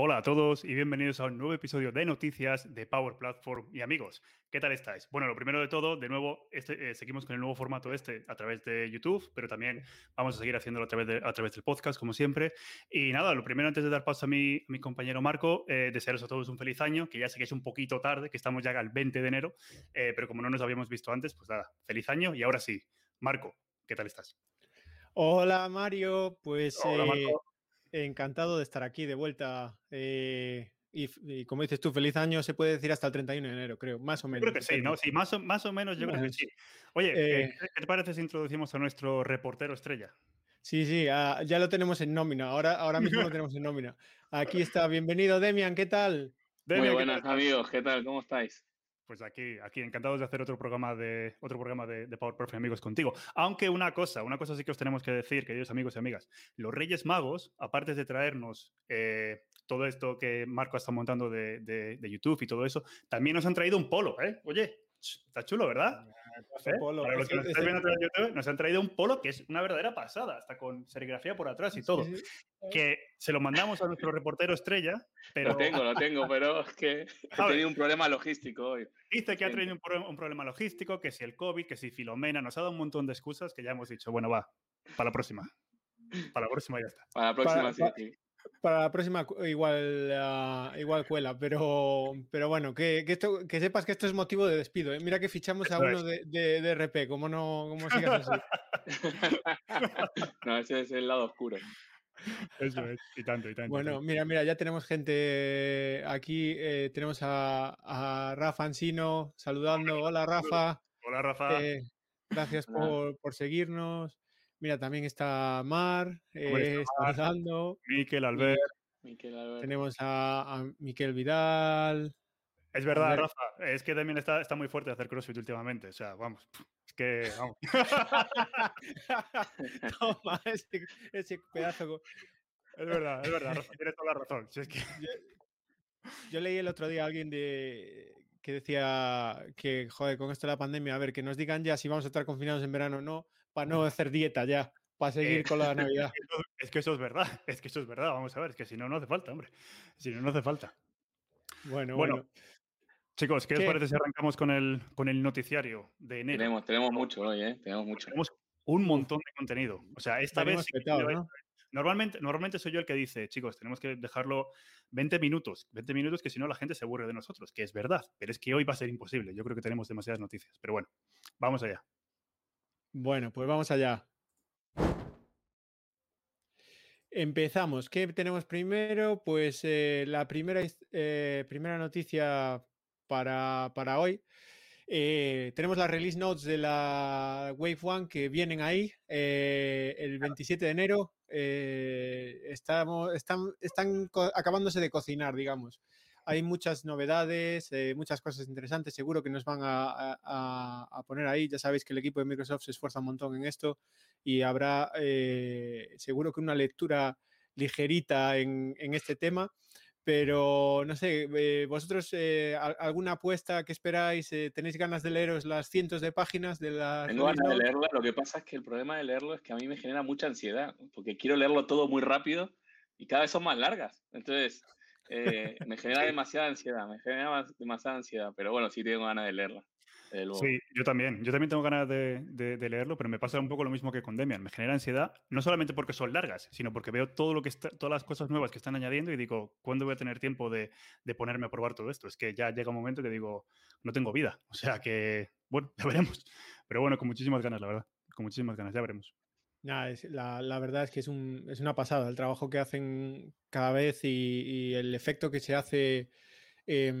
Hola a todos y bienvenidos a un nuevo episodio de noticias de Power Platform y amigos. ¿Qué tal estáis? Bueno, lo primero de todo, de nuevo, este, eh, seguimos con el nuevo formato este a través de YouTube, pero también vamos a seguir haciéndolo a través, de, a través del podcast, como siempre. Y nada, lo primero, antes de dar paso a mi, mi compañero Marco, eh, desearos a todos un feliz año, que ya sé que es un poquito tarde, que estamos ya al 20 de enero, eh, pero como no nos habíamos visto antes, pues nada, feliz año y ahora sí. Marco, ¿qué tal estás? Hola Mario, pues Hola, Marco. Encantado de estar aquí de vuelta. Eh, y, como dices tú, feliz año se puede decir hasta el 31 de enero, creo, más o menos. creo que sí, ¿no? Sí, más o, más o menos yo creo que sí. Oye, eh, ¿qué te parece si introducimos a nuestro reportero estrella? Sí, sí, ah, ya lo tenemos en nómina, ahora, ahora mismo lo tenemos en nómina. Aquí está, bienvenido Demian, ¿qué tal? Muy buenas amigos, ¿qué tal? ¿Cómo estáis? Pues aquí, aquí encantados de hacer otro programa de otro programa de, de Power amigos contigo. Aunque una cosa, una cosa sí que os tenemos que decir, queridos amigos y amigas, los Reyes Magos, aparte de traernos eh, todo esto que Marco está montando de, de, de, YouTube y todo eso, también nos han traído un polo, ¿eh? Oye, Está chulo, ¿verdad? ¿Eh? Polo. Para los que nos están viendo en YouTube, nos han traído un polo que es una verdadera pasada, hasta con serigrafía por atrás y todo. Que se lo mandamos a nuestro reportero estrella, pero... Lo tengo, lo tengo, pero es que he tenido un problema logístico hoy. Dice que ha tenido un, un, problema logístico, que si el COVID, que si Filomena, nos ha dado un montón de excusas que ya hemos dicho, bueno, va, para la próxima. Para la próxima ya está. Para la próxima, para, sí, sí. Para la próxima igual, uh, igual cuela, pero, pero bueno, que, que, esto, que sepas que esto es motivo de despido. ¿eh? Mira que fichamos a uno de, de, de, RP, ¿cómo no sigas así? no, ese es el lado oscuro. Eso es, y tanto, y tanto. Bueno, y tanto. mira, mira, ya tenemos gente aquí. Eh, tenemos a, a, Rafa Ansino saludando. Hola, Rafa. Hola, Rafa. Eh, gracias por, por seguirnos. Mira, también está Mar, eh, saludando. Miquel Albert. Miquel Albert. Tenemos a, a Miquel Vidal. Es verdad, Rafa, es que también está, está muy fuerte hacer CrossFit últimamente. O sea, vamos, es que, vamos. Toma, ese, ese, pedazo. Es verdad, es verdad, Rafa, tienes toda la razón. Si es que... yo, yo, leí el otro día a alguien de, que decía que, joder, con esto de la pandemia, a ver, que nos digan ya si vamos a estar confinados en verano o no, para no hacer dieta ya, para seguir eh, con la Navidad. Es que eso es verdad, es que eso es verdad, vamos a ver, es que si no, no hace falta, hombre. Si no, no hace falta. Bueno, bueno. bueno. Chicos, ¿qué, ¿qué, os parece si arrancamos con el, con el noticiario de enero? Tenemos, tenemos mucho hoy, ¿eh? Tenemos mucho. Tenemos un montón de contenido. O sea, esta vez... Petado, ¿no? Normalmente, normalmente soy yo el que dice, chicos, tenemos que dejarlo 20 minutos, 20 minutos que si no la gente se aburre de nosotros, que es verdad, pero es que hoy va a ser imposible. Yo creo que tenemos demasiadas noticias, pero bueno, vamos allá. Bueno, pues vamos allá. Empezamos. ¿Qué tenemos primero? Pues eh, la primera, eh, primera noticia para, para hoy. Eh, tenemos las release notes de la Wave One que vienen ahí el 27 de enero. Estamos, están, están acabándose de cocinar, digamos. Hay muchas novedades, eh, muchas cosas interesantes, seguro que nos van a, a, a, poner ahí. Ya sabéis que el equipo de Microsoft se esfuerza un montón en esto y habrá eh, seguro que una lectura ligerita en, en este tema pero no sé, eh, vosotros eh, alguna apuesta que esperáis, eh, tenéis ganas de leeros las cientos de páginas de la... Tengo ganas de leerla, lo que pasa es que el problema de leerlo es que a mí me genera mucha ansiedad, porque quiero leerlo todo muy rápido y cada vez son más largas, entonces eh, me genera demasiada ansiedad, me genera demasiada ansiedad, pero bueno, sí tengo ganas de leerla. Sí, yo también. Yo también tengo ganas de, de, de, leerlo, pero me pasa un poco lo mismo que con Demian. Me genera ansiedad, no solamente porque son largas, sino porque veo todo lo que está, todas las cosas nuevas que están añadiendo y digo, ¿cuándo voy a tener tiempo de, de ponerme a probar todo esto? Es que ya llega un momento que digo, no tengo vida. O sea que, bueno, ya veremos. Pero bueno, con muchísimas ganas, la verdad. Con muchísimas ganas, ya veremos. La, verdad es que es, un, es, una pasada el trabajo que hacen cada vez y, el efecto que se hace. Eh,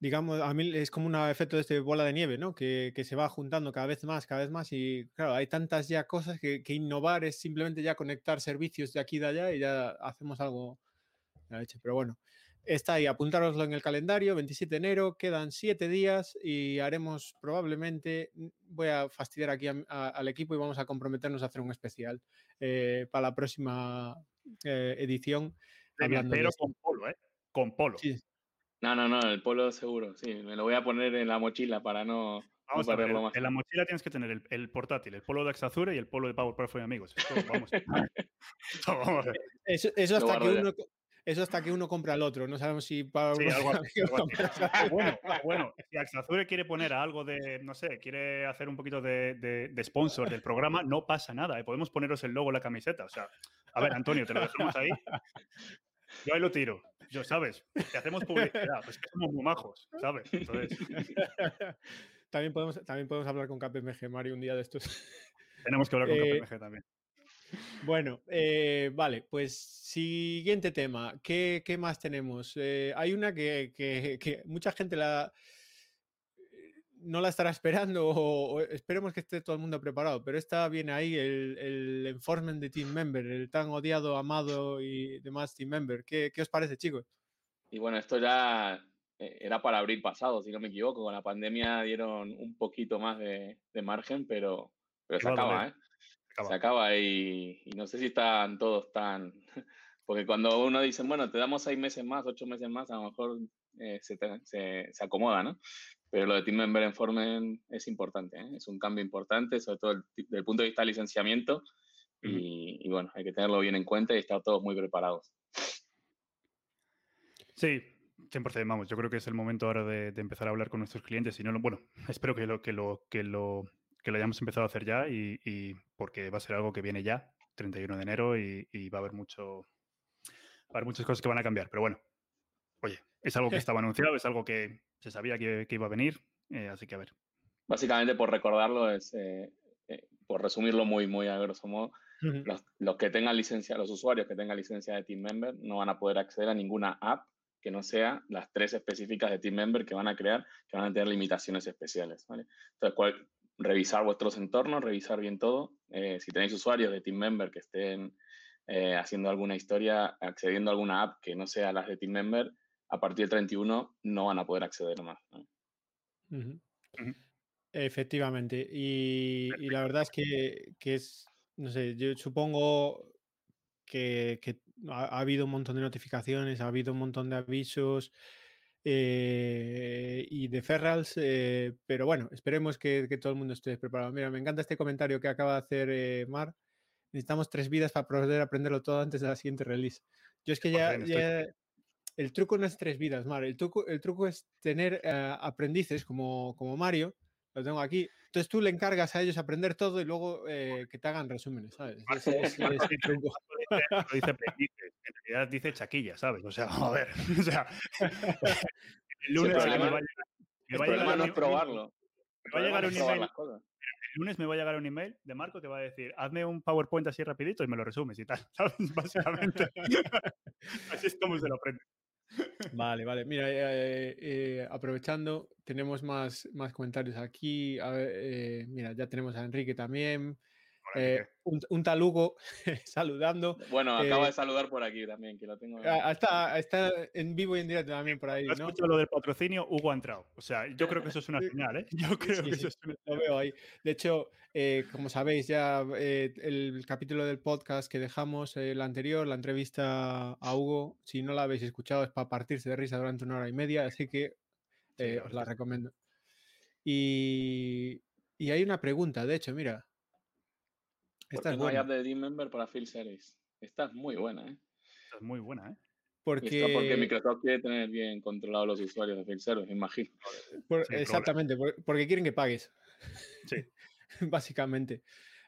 digamos, a mí es como un efecto de este bola de nieve, ¿no? Que, se va juntando cada vez más, cada vez más y claro, hay tantas ya cosas que, que, innovar es simplemente ya conectar servicios de aquí y de allá y ya hacemos algo. Pero bueno, está ahí, apuntároslo en el calendario, 27 de enero, quedan 7 días y haremos probablemente, voy a fastidiar aquí a, a, al equipo y vamos a comprometernos a hacer un especial eh, para la próxima eh, edición. Pero con polo, ¿eh? Con polo. Sí. No, no, no, el polo seguro, sí. Me lo voy a poner en la mochila para no, vamos no perderlo más. En la mochila tienes que tener el, el, portátil, el polo de Axazure y el polo de Power amigos. Esto, vamos. vamos eso, eso, hasta que uno, eso hasta que uno compra al otro. No sabemos si para Sí, algo así, algo así. Bueno, bueno, si Axazure quiere poner algo de, no sé, quiere hacer un poquito de, de- de sponsor del programa, no pasa nada. ¿eh? Podemos poneros el logo en la camiseta. O sea, a ver, Antonio, te lo dejamos ahí. Yo ahí lo tiro. Yo, ¿sabes? Te hacemos publicidad. Pues que somos muy majos, ¿sabes? Entonces, también, podemos, también podemos hablar con KPMG, Mario, un día de estos. tenemos que hablar con Eh, KPMG también. Bueno, eh, vale, pues siguiente tema. ¿Qué, qué más tenemos? Eh, hay una que, que- que mucha gente la, eh, no la estará esperando o, o esperemos que esté todo el mundo preparado, pero esta viene ahí, el, el enforcement de Team Member, el tan odiado, amado y demás Team Member. ¿Qué, qué os parece, chicos? Y bueno, esto ya eh, era para abril pasado, si no me equivoco. Con la pandemia dieron un poquito más de, de margen, pero, pero se acaba. ¿eh? Acaba. Se acaba y, y no sé si están todos tan... Porque cuando uno dice, bueno, te damos seis meses más, ocho meses más, a lo mejor eh, se, te- se, se acomoda, ¿no? Pero lo de Team Member Enforcement es importante, ¿eh? es un cambio importante, sobre todo desde el punto de vista de licenciamiento. y, y bueno, hay que tenerlo bien en cuenta y estar todos muy preparados. Sí, 100%, vamos. Yo creo que es el momento ahora de, de empezar a hablar con nuestros clientes. Y no bueno, espero que lo, que lo, que lo, que lo hayamos empezado a hacer ya y, y porque va a ser algo que viene ya, 31 de enero, y, y va a haber mucho, va a haber muchas cosas que van a cambiar. Pero bueno, oye, es algo que estaba anunciado, es algo que se sabía que, que iba a venir, eh, así que a ver. Básicamente, por recordarlo, es, eh, eh, por resumirlo muy, muy a grosso modo, los, los que tengan licencia, los usuarios que tengan licencia de Team Member no van a poder acceder a ninguna app que no sea las tres específicas de Team Member que van a crear, que van a tener limitaciones especiales. ¿vale? Entonces, cual- revisar vuestros entornos, revisar bien todo. Eh, si tenéis usuarios de Team Member que estén eh, haciendo alguna historia, accediendo a alguna app que no sea las de Team Member, a partir del 31 no van a poder acceder más. Efectivamente. Y, y la verdad es que, que es, no sé, yo supongo que, que ha, ha habido un montón de notificaciones, ha habido un montón de avisos eh, y de ferrals, eh, pero bueno, esperemos que, que todo el mundo esté preparado. Mira, me encanta este comentario que acaba de hacer eh, Mar. Necesitamos tres vidas para poder aprenderlo todo antes de la siguiente release. Yo es que ya, 100%, estoy ya- el truco no es tres vidas, Mar. El truco, el truco es tener aprendices como, como Mario, lo tengo aquí. Entonces tú le encargas a ellos aprender todo y luego eh, que te hagan resúmenes, ¿sabes? Es- es truco. No dice aprendices, en realidad dice chaquilla, ¿sabes? O sea, a ver, o sea, el lunes me va a llegar, me El va a llegar problema un no es probarlo. me va a llegar un email el lunes me va a llegar un email de Marco que va a decir, hazme un PowerPoint así rapidito y me lo resumes y tal, ¿sabes? Básicamente. así es como se lo aprende. Vale, vale. Mira, eh, eh, aprovechando, tenemos más, más comentarios aquí. A ver, eh, mira, ya tenemos a Enrique también. Eh, un, un tal Hugo saludando. Bueno, acabo Eh, de saludar por aquí también, que lo tengo. Está, está en vivo y en directo también por ahí, No ¿no? escucho lo del patrocinio, Hugo ha entrado. O sea, yo creo que eso es una señal, ¿eh? Yo creo Sí, que sí, eso es una Lo veo ahí. De hecho, eh, como sabéis, ya eh, el capítulo del podcast que dejamos, eh, el anterior, la entrevista a Hugo, si no la habéis escuchado, es para partirse de risa durante una hora y media, así que eh, os la recomiendo. Y, y hay una pregunta, de hecho, mira. ¿Por Esta qué es no hay buena. app de Team Member para Field Service? Esta es muy buena, ¿eh? Esta es muy buena, ¿eh? Y esto porque Porque, Microsoft quiere tener bien controlados los usuarios de Field Service, me imagino. por- exactamente, por- porque quieren que pagues. Sí. Básicamente.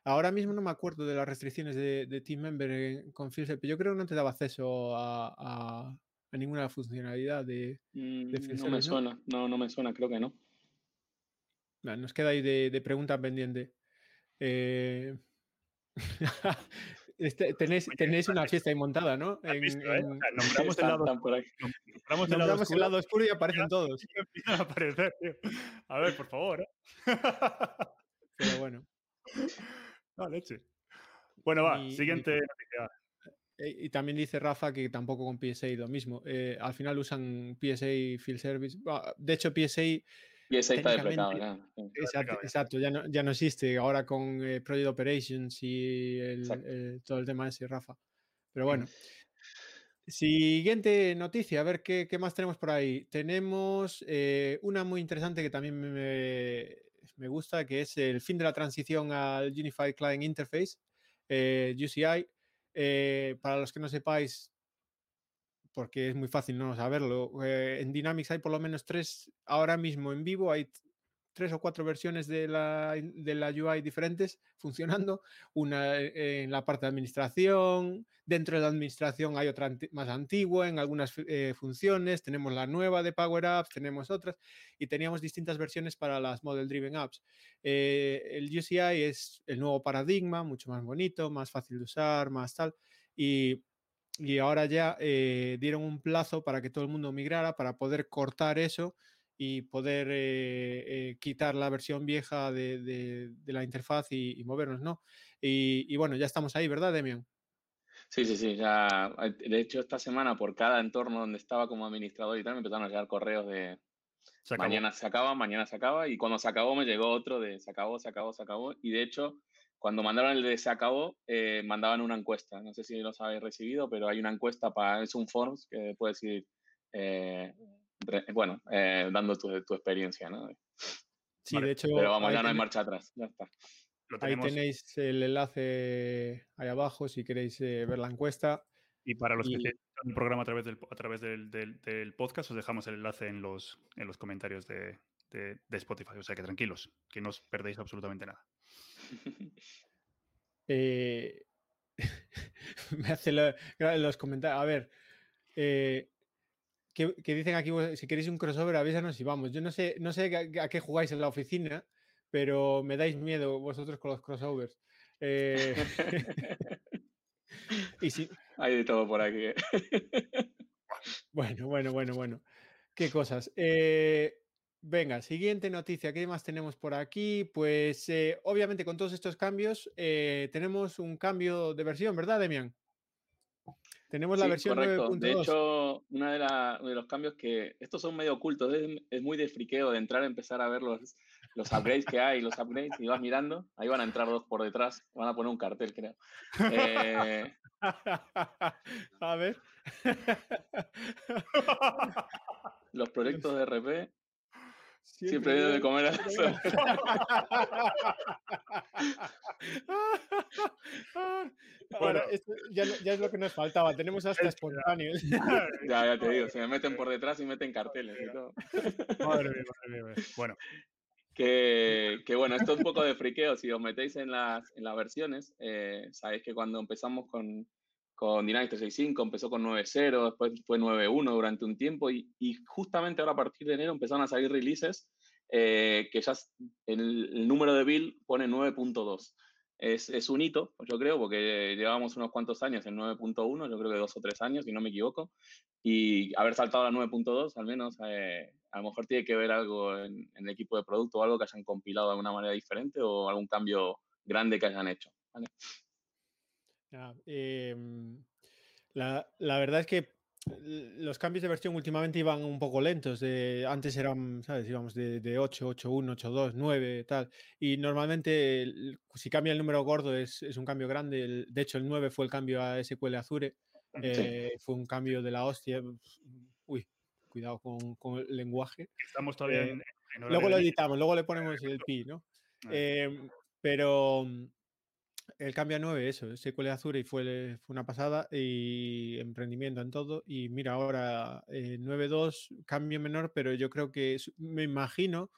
Ahora mismo no me acuerdo de las restricciones de, de Team Member en- con Field pero yo creo que no te daba acceso a, a- a ninguna funcionalidad de. Mm, De Field no me Service, ¿no? suena, no, no me suena, creo que no. Nos queda ahí de, de pregunta pendiente. Eh, este- tenéis una fiesta ahí montada, ¿no? ¿Has En- visto, eh? En- nombramos el lado, nombramos el lado el oscuro lado oscuro y aparecen todos. y a aparecer. A ver, por favor, ¿eh? Pero bueno. Ah, leche. Bueno, va, Y- y- siguiente noticia. Eh, Y también dice Rafa que tampoco con PSA lo mismo. Eh, al final usan PSA Field Service. De hecho, PSA, Y ese está desplegado. Sí. exacto, ya. exacto, ya, no, ya no existe. Ahora con eh, Project Operations y el- todo el tema ese, Rafa. Pero bueno. Siguiente noticia, a ver qué, qué más tenemos por ahí. Tenemos eh, una muy interesante que también me, me gusta, que es el fin de la transición al Unified Client Interface, eh, UCI. Eh, para los que no sepáis, porque es muy fácil no saberlo. Eh, en Dynamics hay por lo menos tres, ahora mismo en vivo hay tres o cuatro versiones de la, de la UI diferentes funcionando. Una eh, en la parte de administración, dentro de la administración hay otra más antigua en algunas eh, funciones, tenemos la nueva de Power Apps, tenemos otras y teníamos distintas versiones para las Model Driven Apps. Eh, el UCI es el nuevo paradigma, mucho más bonito, más fácil de usar, más tal. Y y ahora ya dieron un plazo para que todo el mundo migrara, para poder cortar eso y poder eh, eh, quitar la versión vieja de, la interfaz y, movernos, ¿no? Y, bueno, ya estamos ahí, ¿verdad, Demian? Sí, sí, sí. Ya, de hecho, esta semana por cada entorno donde estaba como administrador y tal, me empezaron a llegar correos de mañana se acaba, mañana se acaba, y cuando se acabó me llegó otro de se acabó, se acabó, se acabó. Y de hecho, cuando mandaron el de se acabó, eh, mandaban una encuesta. No sé si los habéis recibido, pero hay una encuesta para, es un forms que puede decir bueno, eh, dando tu, tu, experiencia, ¿no? Sí, de hecho. Pero vamos, ya no hay marcha atrás, ya está. Ahí tenéis el enlace ahí abajo si queréis eh, ver la encuesta. Y para los que estén el programa a través, del, a través del, del, podcast, os dejamos el enlace en los, en los comentarios de, de, Spotify. O sea que tranquilos, que no os perdéis absolutamente nada. Eh, me hace los comentarios. A ver, eh, que, dicen aquí, si queréis un crossover, avísanos y vamos. Yo no sé, no sé a, qué jugáis en la oficina, pero me dais miedo vosotros con los crossovers. Eh, y si... Hay de todo por aquí. ¿eh? bueno, bueno, bueno, bueno. Qué cosas. Eh, venga, siguiente noticia. ¿Qué más tenemos por aquí? Pues obviamente con todos estos cambios tenemos un cambio de versión, ¿verdad, Demian? Tenemos la versión correcto. De hecho, uno de, de, los cambios que estos son medio ocultos, es, muy de friqueo de entrar a empezar a ver los, los upgrades que hay, los upgrades, y vas mirando, ahí van a entrar dos por detrás, van a poner un cartel, creo. Eh, a ver. los proyectos de RP Siempre, Siempre de comer a Bueno, esto ya, ya, es lo que nos faltaba. Tenemos hasta espontáneos. ya, ya te digo, se me meten por detrás y meten carteles y todo. Madre mía, madre mía. Bueno. Que, que, bueno, esto es un poco de friqueo. Si os metéis en las, en las versiones, eh, sabéis que cuando empezamos con, con Dynamics 365, empezó con 9.0, después fue 9.1 durante un tiempo y, justamente ahora a partir de enero empezaron a salir releases eh, que ya el, número de build pone 9.2. Es, es, un hito, yo creo, porque llevamos unos cuantos años en 9.1, yo creo que dos o tres años, si no me equivoco, y haber saltado a 9.2, al menos, eh, a lo mejor tiene que ver algo en, el equipo de producto o algo que hayan compilado de alguna manera diferente o algún cambio grande que hayan hecho. Em, la, la, verdad es que los cambios de versión últimamente iban un poco lentos. antes eran, ¿sabes? Íbamos de, de 8, 8, 1, 8, 2, 9, tal. Y normalmente, si cambia el número gordo, es, es un cambio grande. de hecho, el 9 fue el cambio a SQL Azure. Eh, fue un cambio de la hostia. Uy, cuidado con, con el lenguaje. Estamos todavía eh, en, Luego lo editamos, luego le ponemos el pi, ¿no? Ah. Eh, pero el cambio a 9, eso, SQL Azure y fue, fue una pasada y emprendimiento en todo. Y mira, ahora eh, 9.2, cambio menor, pero yo creo que me imagino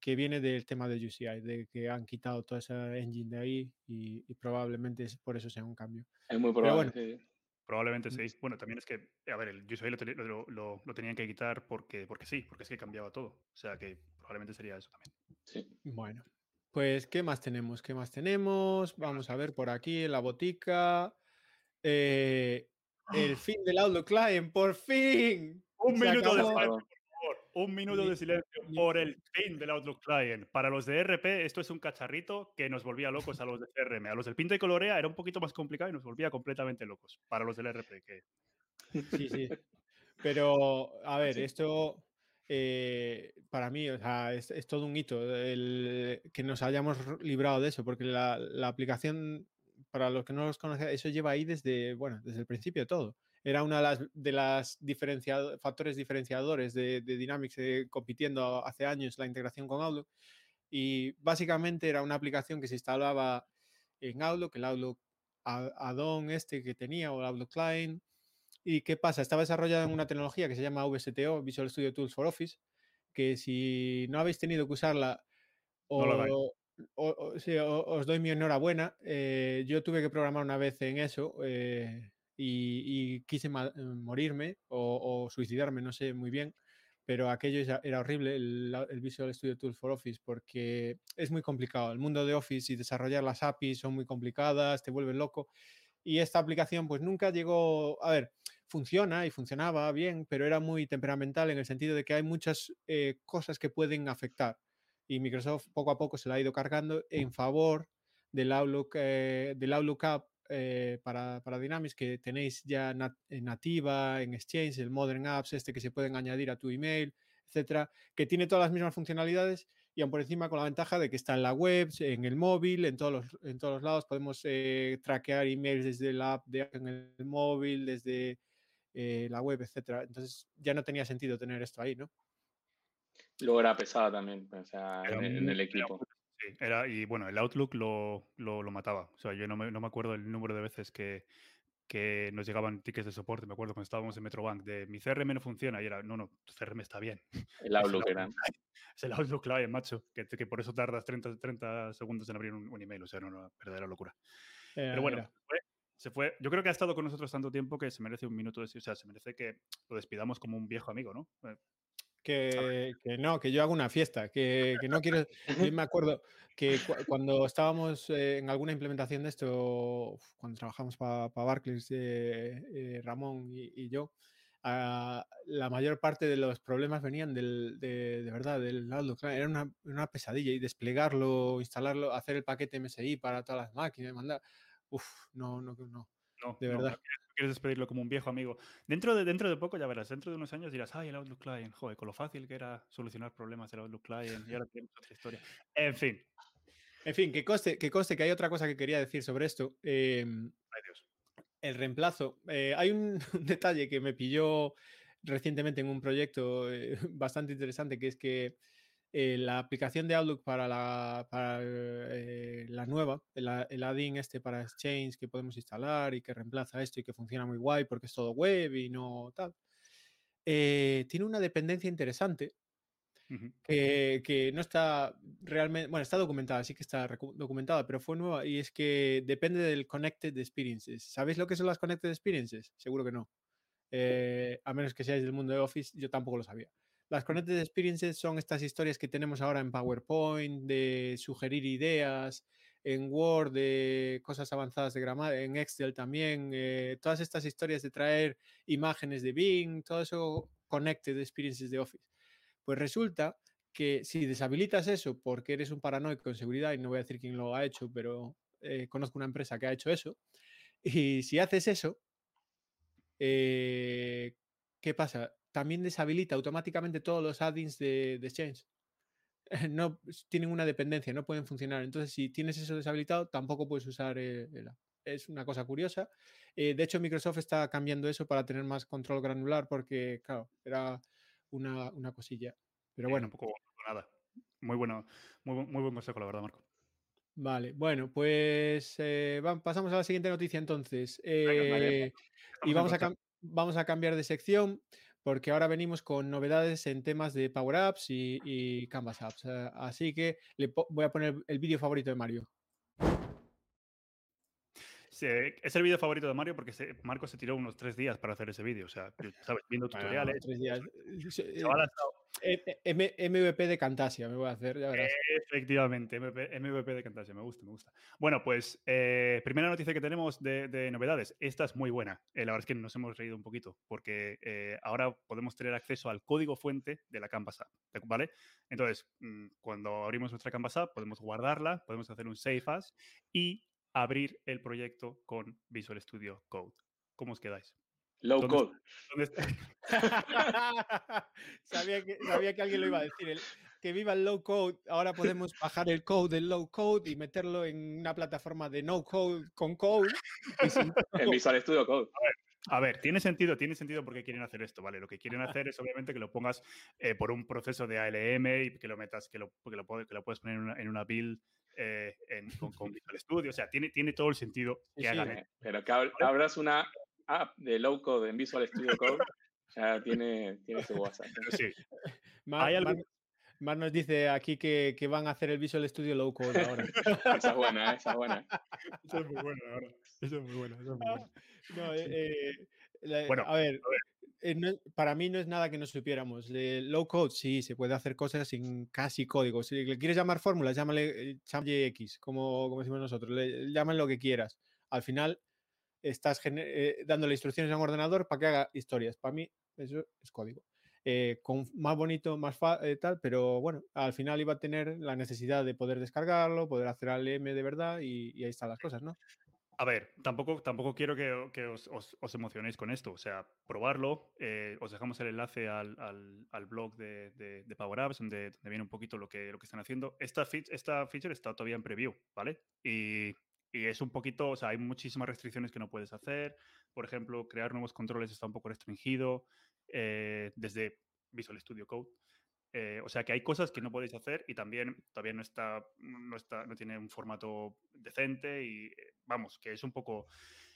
que viene del tema de UCI, de que han quitado toda esa engine de ahí y, probablemente es por eso sea un cambio. Es muy probable. Probablemente sí. Bueno, también es que, a ver, el UCI lo, lo, lo, tenían que quitar porque, porque sí, porque es que cambiaba todo. O sea que probablemente sería eso también. Sí. Bueno, pues, ¿qué más tenemos? ¿Qué más tenemos? Vamos a ver por aquí en la botica. Eh, el fin del Outlook Client, por fin. Un minuto de silencio, por favor. Un minuto de silencio por el fin del Outlook Client. Para los de RP, esto es un cacharrito que nos volvía locos a los de CRM. A los del Pinto y Colorea era un poquito más complicado y nos volvía completamente locos. Para los del RP. Que... Sí, sí. Pero, a ver, esto eh, para mí, es, todo un hito que nos hayamos librado de eso, porque la, aplicación, para los que no los conocen, eso lleva ahí desde, bueno, desde el principio todo. Era una de las, de factores diferenciadores de, de Dynamics eh, compitiendo hace años la integración con Outlook. Y básicamente era una aplicación que se instalaba en Outlook, el Outlook add-on este que tenía o el Outlook Client, ¿Y qué pasa? Estaba desarrollado en una tecnología que se llama VSTO, Visual Studio Tools for Office, que si no habéis tenido que usarla o, os doy mi enhorabuena. Eh, yo tuve que programar una vez en eso eh, y, quise morirme o, suicidarme, no sé muy bien, pero aquello era horrible, el, el, Visual Studio Tools for Office, porque es muy complicado. El mundo de Office y desarrollar las APIs son muy complicadas, te vuelven loco. Y esta aplicación pues nunca llegó, a ver, funciona y funcionaba bien, pero era muy temperamental en el sentido de que hay muchas eh, cosas que pueden afectar. Y Microsoft poco a poco se la ha ido cargando en favor del Outlook, eh, del Outlook App eh, para, para, Dynamics que tenéis ya nativa en Exchange, el Modern Apps, este que se pueden añadir a tu email, etcétera, que tiene todas las mismas funcionalidades y aún por encima con la ventaja de que está en la web, en el móvil, en todos los, en todos los lados. Podemos eh, traquear emails desde la app de, en el móvil, desde eh, la web, etcétera. Entonces ya no tenía sentido tener esto ahí, ¿no? Luego era pesada también, o sea, en, el equipo. sí, era, y bueno, el Outlook lo, lo, lo, mataba. O sea, yo no me, no me acuerdo el número de veces que, que nos llegaban tickets de soporte. Me acuerdo cuando estábamos en Metrobank de mi CRM no funciona y era, no, no, tu CRM está bien. El Outlook era. Es el Outlook Client, macho, que, que, por eso tardas 30, 30 segundos en abrir un, email, o sea, no, no, verdadera locura. Pero bueno, se fue, Yo creo que ha estado con nosotros tanto tiempo que se merece un minuto de... O sea, se merece que lo despidamos como un viejo amigo, ¿no? Eh, que, que, no, que yo hago una fiesta, que, que no quiero. Yo me acuerdo que cuando estábamos eh, en alguna implementación de esto, cuando trabajamos para Barclays, eh, eh, Ramón y, yo, ah, la mayor parte de los problemas venían del, de, de verdad del Outlook. Era una, una, pesadilla y desplegarlo, instalarlo, hacer el paquete MSI para todas las máquinas, mandar. Uf, no, no, no. No, de verdad quieres despedirlo como un viejo amigo. Dentro de, dentro de poco, ya verás, dentro de unos años dirás, ay, el Outlook Client, joder, con lo fácil que era solucionar problemas del Outlook Client y ahora tenemos otra historia. En fin. En fin, que conste, que conste que hay otra cosa que quería decir sobre esto. Em, ay, Dios. El reemplazo. Eh, hay un, detalle que me pilló recientemente en un proyecto eh, bastante interesante, que es que eh, la aplicación de Outlook para la, para, eh, la nueva, el, el add-in este para Exchange que podemos instalar y que reemplaza esto y que funciona muy guay porque es todo web y no tal, eh, tiene una dependencia interesante que, que, no está realmente, bueno, está documentada, sí que está documentada, pero fue nueva y es que depende del Connected Experiences. ¿Sabéis lo que son las Connected Experiences? Seguro que no. a menos que seáis del mundo de Office, yo tampoco lo sabía. Las Connected Experiences son estas historias que tenemos ahora en PowerPoint, de sugerir ideas, en Word, de cosas avanzadas de gramática, en Excel también, eh, todas estas historias de traer imágenes de Bing, todo eso Connected Experiences de Office. Pues resulta que si deshabilitas eso porque eres un paranoico en seguridad, y no voy a decir quién lo ha hecho, pero eh, conozco una empresa que ha hecho eso, y si haces eso, eh, ¿qué pasa? También deshabilita automáticamente todos los add-ins de, Exchange. No tienen una dependencia, no pueden funcionar. Entonces, si tienes eso deshabilitado, tampoco puedes usar el, es una cosa curiosa. Eh, de hecho, Microsoft está cambiando eso para tener más control granular porque, claro, era una, una cosilla. Pero bueno. un poco nada. Muy bueno, muy, muy buen consejo, la verdad, Marco. Vale, bueno, pues eh, pasamos a la siguiente noticia entonces. Eh, y vamos a, vamos a cambiar de sección porque ahora venimos con novedades en temas de Power Apps y, Canvas Apps. Eh, así que le voy a poner el vídeo favorito de Mario. es el vídeo favorito de Mario porque Marco se tiró unos tres días para hacer ese vídeo. O sea, ¿sabes? Viendo tutoriales. tres días. MVP de Cantasia me voy a hacer, Efectivamente, MVP, de Cantasia, me gusta, me gusta. Bueno, pues eh, primera noticia que tenemos de, novedades. Esta es muy buena. Eh, la verdad es que nos hemos reído un poquito porque eh, ahora podemos tener acceso al código fuente de la Canvas App, ¿vale? Entonces, mm, cuando abrimos nuestra Canvas App, podemos guardarla, podemos hacer un Save As y abrir el proyecto con Visual Studio Code. ¿Cómo os quedáis? Low code. sabía, que, sabía, que, alguien lo iba a decir. que viva el low code. Ahora podemos bajar el code del low code y meterlo en una plataforma de no code con code. En Visual Studio Code. A ver, tiene sentido, tiene sentido porque quieren hacer esto, ¿vale? Lo que quieren hacer es obviamente que lo pongas eh, por un proceso de ALM y que lo metas, que lo, que lo, que lo puedes poner en una, en una build eh, en, con, Visual Studio. O sea, tiene, tiene todo el sentido que hagan. pero que abras una app de low code en Visual Studio Code ya tiene, tiene su WhatsApp. Sí. Mar, Hay algo- Mar- Mar nos dice aquí que, que van a hacer el Visual Studio Low Code ahora. Esa es buena, ¿eh? esa es buena. Eso es muy bueno, ahora. Eso es muy bueno. Eso es muy bueno. No, eh, eh, la- Bueno, a ver, eh, no para mí no es nada que no supiéramos. Eh, low code, sí, se puede hacer cosas sin casi código. Si le quieres llamar fórmulas, llámale eh, ChamJX, como, como decimos nosotros. Le, llaman lo que quieras. Al final, estás eh, dándole instrucciones a un ordenador para que haga historias. Para mí, eso es código. Eh, con más bonito, más eh, tal, pero bueno, al final iba a tener la necesidad de poder descargarlo, poder hacer ALM de verdad y, y ahí están las cosas, ¿no? A ver, tampoco, tampoco quiero que, que os, os- os emocionéis con esto. O sea, probarlo. eh, os dejamos el enlace al, al- al blog de, de- de Power Apps, donde, donde viene un poquito lo que, lo que están haciendo. Esta, esta feature está todavía en preview, ¿vale? Y, y es un poquito, o sea, hay muchísimas restricciones que no puedes hacer. Por ejemplo, crear nuevos controles está un poco restringido eh, desde Visual Studio Code. Eh, o sea que hay cosas que no podéis hacer y también todavía no está, no está, no tiene un formato decente y eh, vamos, que es un poco,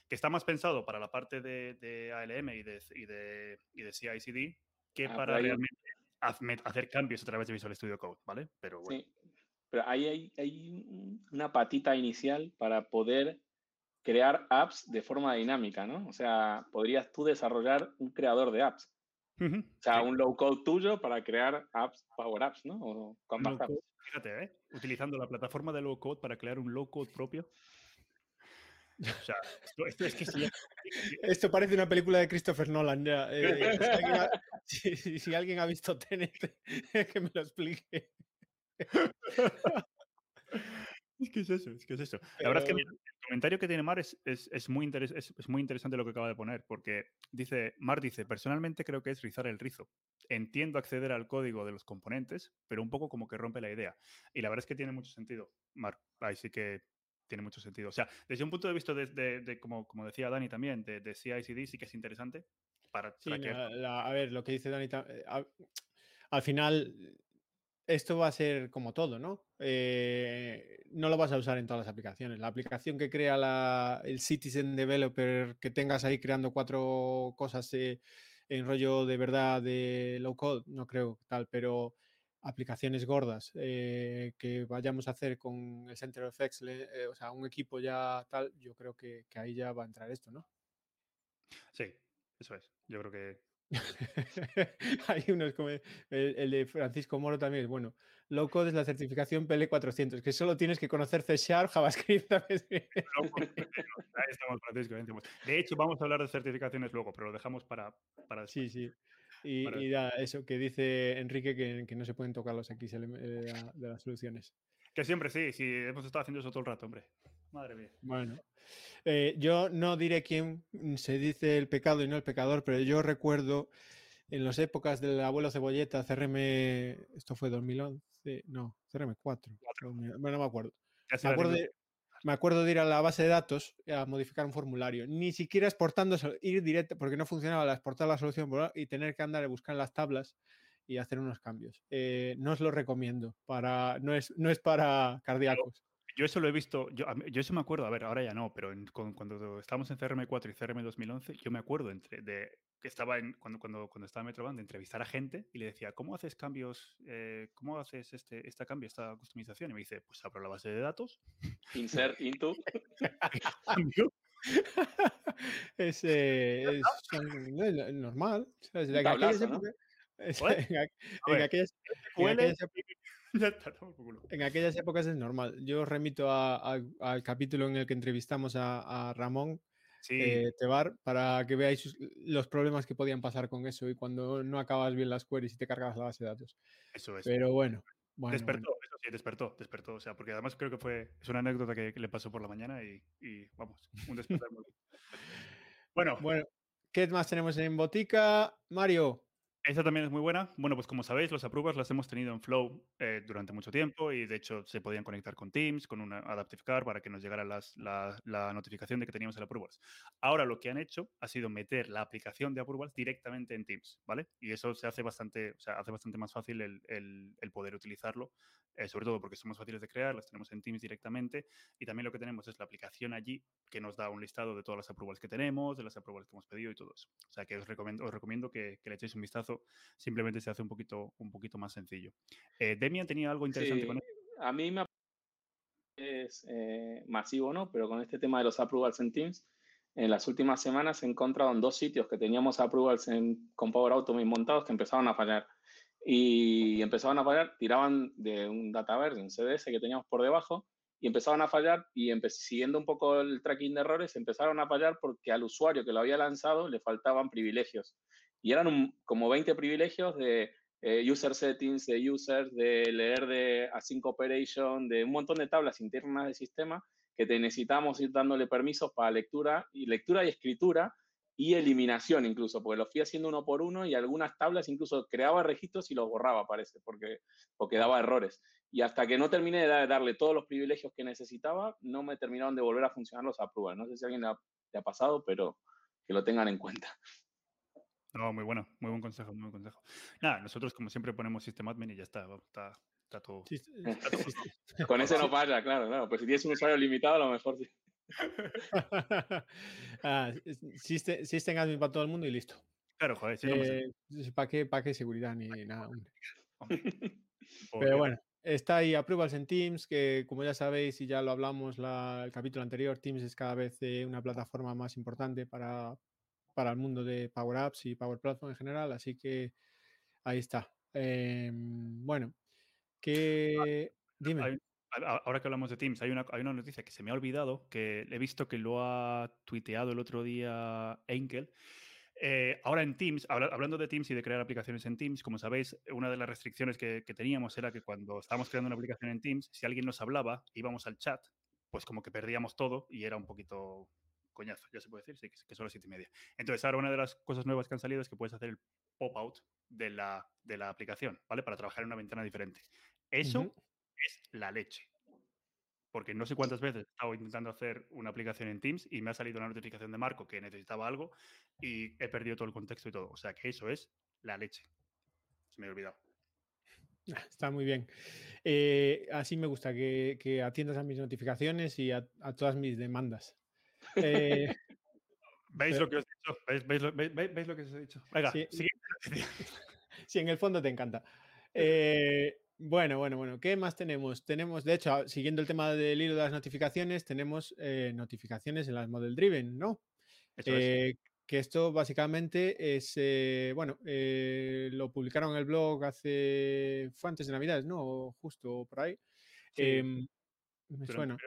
que está más pensado para la parte de, de ALM y de, y de, y de CI/CD que Ah, para realmente hacer cambios a través de Visual Studio Code, ¿vale? Pero bueno, Sí. Pero ahí hay, hay un- una patita inicial para poder crear apps de forma dinámica, ¿no? O sea, podrías tú desarrollar un creador de apps. O sea, sí, un low code tuyo para crear apps, Power Apps, ¿no? O Canvas low apps. code, fíjate, ¿eh? Utilizando la plataforma de low code para crear un low code propio. O sea, esto, esto es que si ya- Esto parece una película de Christopher Nolan. ya, eh, si, alguien ha, si- si- si alguien ha visto Tenet, que me lo explique. Es que es eso, es que es eso. La verdad es que el comentario que tiene Mar es, es- es muy interes- es, es muy interesante lo que acaba de poner, porque dice, Mar dice, personalmente creo que es rizar el rizo. Entiendo acceder al código de los componentes, pero un poco como que rompe la idea. Y la verdad es que tiene mucho sentido, Mar. Ahí sí que tiene mucho sentido. O sea, desde un punto de vista de, de- de como, como decía Dani también, de, de CI/CD sí que es interesante para Sí, traquear la- la- a ver, lo que dice Dani, eh, a- al final esto va a ser como todo, ¿no? Eh, no lo vas a usar en todas las aplicaciones. La aplicación que crea la- el Citizen Developer, que tengas ahí creando cuatro cosas eh, en rollo de verdad de low code, no creo tal, pero aplicaciones gordas eh, que vayamos a hacer con el Center of Excellence, eh, o sea, un equipo ya tal, yo creo que, que ahí ya va a entrar esto, ¿no? Sí, eso es. Yo creo que Hay unos como el, el de Francisco Moro también es bueno. Low code es la certificación PL400, que solo tienes que conocer C Sharp, JavaScript. ahí estamos, Francisco. ahí estamos. De hecho, vamos a hablar de certificaciones luego, pero lo dejamos para, para sí, sí. Y, Para- y da eso que dice Enrique que, que no se pueden tocar los XL de, la- de las soluciones. Que siempre sí, sí, hemos estado haciendo eso todo el rato, hombre. Madre mía. Bueno, eh, yo no diré quién se dice el pecado y no el pecador, pero yo recuerdo en las épocas del abuelo Cebolleta, CRM, esto fue 2011, no, CRM 4, bueno, no me acuerdo. Me acuerdo, de, me acuerdo de ir a la base de datos a modificar un formulario, ni siquiera exportando, ir directo, porque no funcionaba la exportar la solución y tener que andar a buscar las tablas y hacer unos cambios. Eh, no os lo recomiendo, para, no, es, no es para cardíacos. Yo eso lo he visto, yo, yo eso me acuerdo, a ver, ahora ya no, pero en- con- cuando estábamos en CRM4 y CRM 2011, yo me acuerdo entre, de que estaba en, cuando, cuando, cuando estaba en Metroband de entrevistar a gente y le decía, ¿cómo haces cambios, eh, cómo haces este, esta cambio, esta customización? Y me dice, pues abro la base de datos, Insert into. es, eh, es- normal. En aquellas- épocas- ya está, toma por culo. en aquellas épocas es normal. Yo remito a- a- al capítulo en el que entrevistamos a, a Ramón Sí, eh, Tebar para que veáis los problemas que podían pasar con eso y cuando no acabas bien las queries y te cargabas la base de datos. eso es. Pero bueno, bueno, despertó, bueno. eso sí, despertó, despertó. O sea, porque además creo que fue, es una anécdota que, que le pasó por la mañana y, y, vamos, un despertar muy bueno. Bueno, Bueno, ¿qué más tenemos en botica? Mario, Esa también es muy buena. Bueno, pues como sabéis, los approvers las hemos tenido en Flow eh, durante mucho tiempo y de hecho se podían conectar con Teams, con una Adaptive Car para que nos llegara las, la, la, notificación de que teníamos el approvals. Ahora lo que han hecho ha sido meter la aplicación de approvals directamente en Teams, ¿vale? Y eso se hace bastante, o sea, hace bastante más fácil el, el, poder utilizarlo, eh, sobre todo porque somos fáciles de crear, las tenemos en Teams directamente y también lo que tenemos es la aplicación allí que nos da un listado de todas las approvals que tenemos, de las approvals que hemos pedido y todo eso. O sea que os recomiendo, os recomiendo que le echéis un vistazo simplemente se hace un poquito, un poquito más sencillo. Eh, Demian tenía algo interesante sí, con A mí me es eh, masivo, ¿no? Pero con este tema de los approvals en Teams, en las últimas semanas he encontrado en dos sitios que teníamos approvals en, con Power Automate montados que empezaban a fallar. Y empezaban a fallar, tiraban de un Dataverse, un CDS que teníamos por debajo, y empezaban a fallar y siguiendo un poco el tracking de errores, empezaron a fallar porque al usuario que lo había lanzado le faltaban privilegios. Y eran un, como 20 privilegios de eh, user settings, de users, de leer de async operation, de un montón de tablas internas del sistema que te necesitamos ir dándole permisos para lectura y lectura y escritura y eliminación incluso, porque lo fui haciendo uno por uno y algunas tablas incluso creaba registros y los borraba, parece, porque, porque daba errores. Y hasta que no terminé de darle todos los privilegios que necesitaba, no me terminaron de volver a funcionar los approvals. No sé si a alguien le ha, le ha pasado, pero que lo tengan en cuenta. No, muy bueno, muy buen consejo, muy buen consejo. Nada, nosotros como siempre ponemos SystemAdmin y ya está, está, está todo. Sí, está todo. Con ese no falla, claro, claro. Pues si tienes un usuario limitado, a lo mejor sí. ah, system, system para todo el mundo y listo. Claro, joder, sí, eh, ¿Para qué, pa qué seguridad ni nada, hombre? Pero bueno, está ahí Approvals en Teams, que como ya sabéis y ya lo hablamos la, el capítulo anterior, Teams es cada vez eh, una plataforma más importante para, para el mundo de Power Apps y Power Platform en general, así que ahí está. Eh, bueno, que... Dime. Hay, ahora que hablamos de Teams, hay una, hay una noticia que se me ha olvidado, que he visto que lo ha tuiteado el otro día Enkel. Eh, ahora en Teams, hablando de Teams y de crear aplicaciones en Teams, como sabéis, una de las restricciones que, que, teníamos era que cuando estábamos creando una aplicación en Teams, si alguien nos hablaba, íbamos al chat, pues como que perdíamos todo y era un poquito coñazo, ya se puede decir, sí, que son las siete y media. Entonces, ahora una de las cosas nuevas que han salido es que puedes hacer el pop-out de la, de la aplicación, ¿vale? Para trabajar en una ventana diferente. Eso uh -huh. es la leche. Porque no sé cuántas veces he estado intentando hacer una aplicación en Teams y me ha salido una notificación de Marco que necesitaba algo y he perdido todo el contexto y todo. O sea que eso es la leche. Se me ha olvidado. Está muy bien. Eh, así me gusta que, que, atiendas a mis notificaciones y a, a todas mis demandas. Eh, ¿Veis, pero, lo que os he dicho? ¿Veis, veis, lo, veis, veis lo que os he dicho? Venga, sí, sí, en el fondo te encanta. Eh, bueno, bueno, bueno. ¿Qué más tenemos? Tenemos, de hecho, siguiendo el tema del hilo de las notificaciones, tenemos eh, notificaciones en las Model Driven, ¿no? Eh, que esto básicamente es, eh, bueno, eh, lo publicaron en el blog hace, fue antes de Navidades, ¿no? Justo por ahí. Sí. Em, me suena.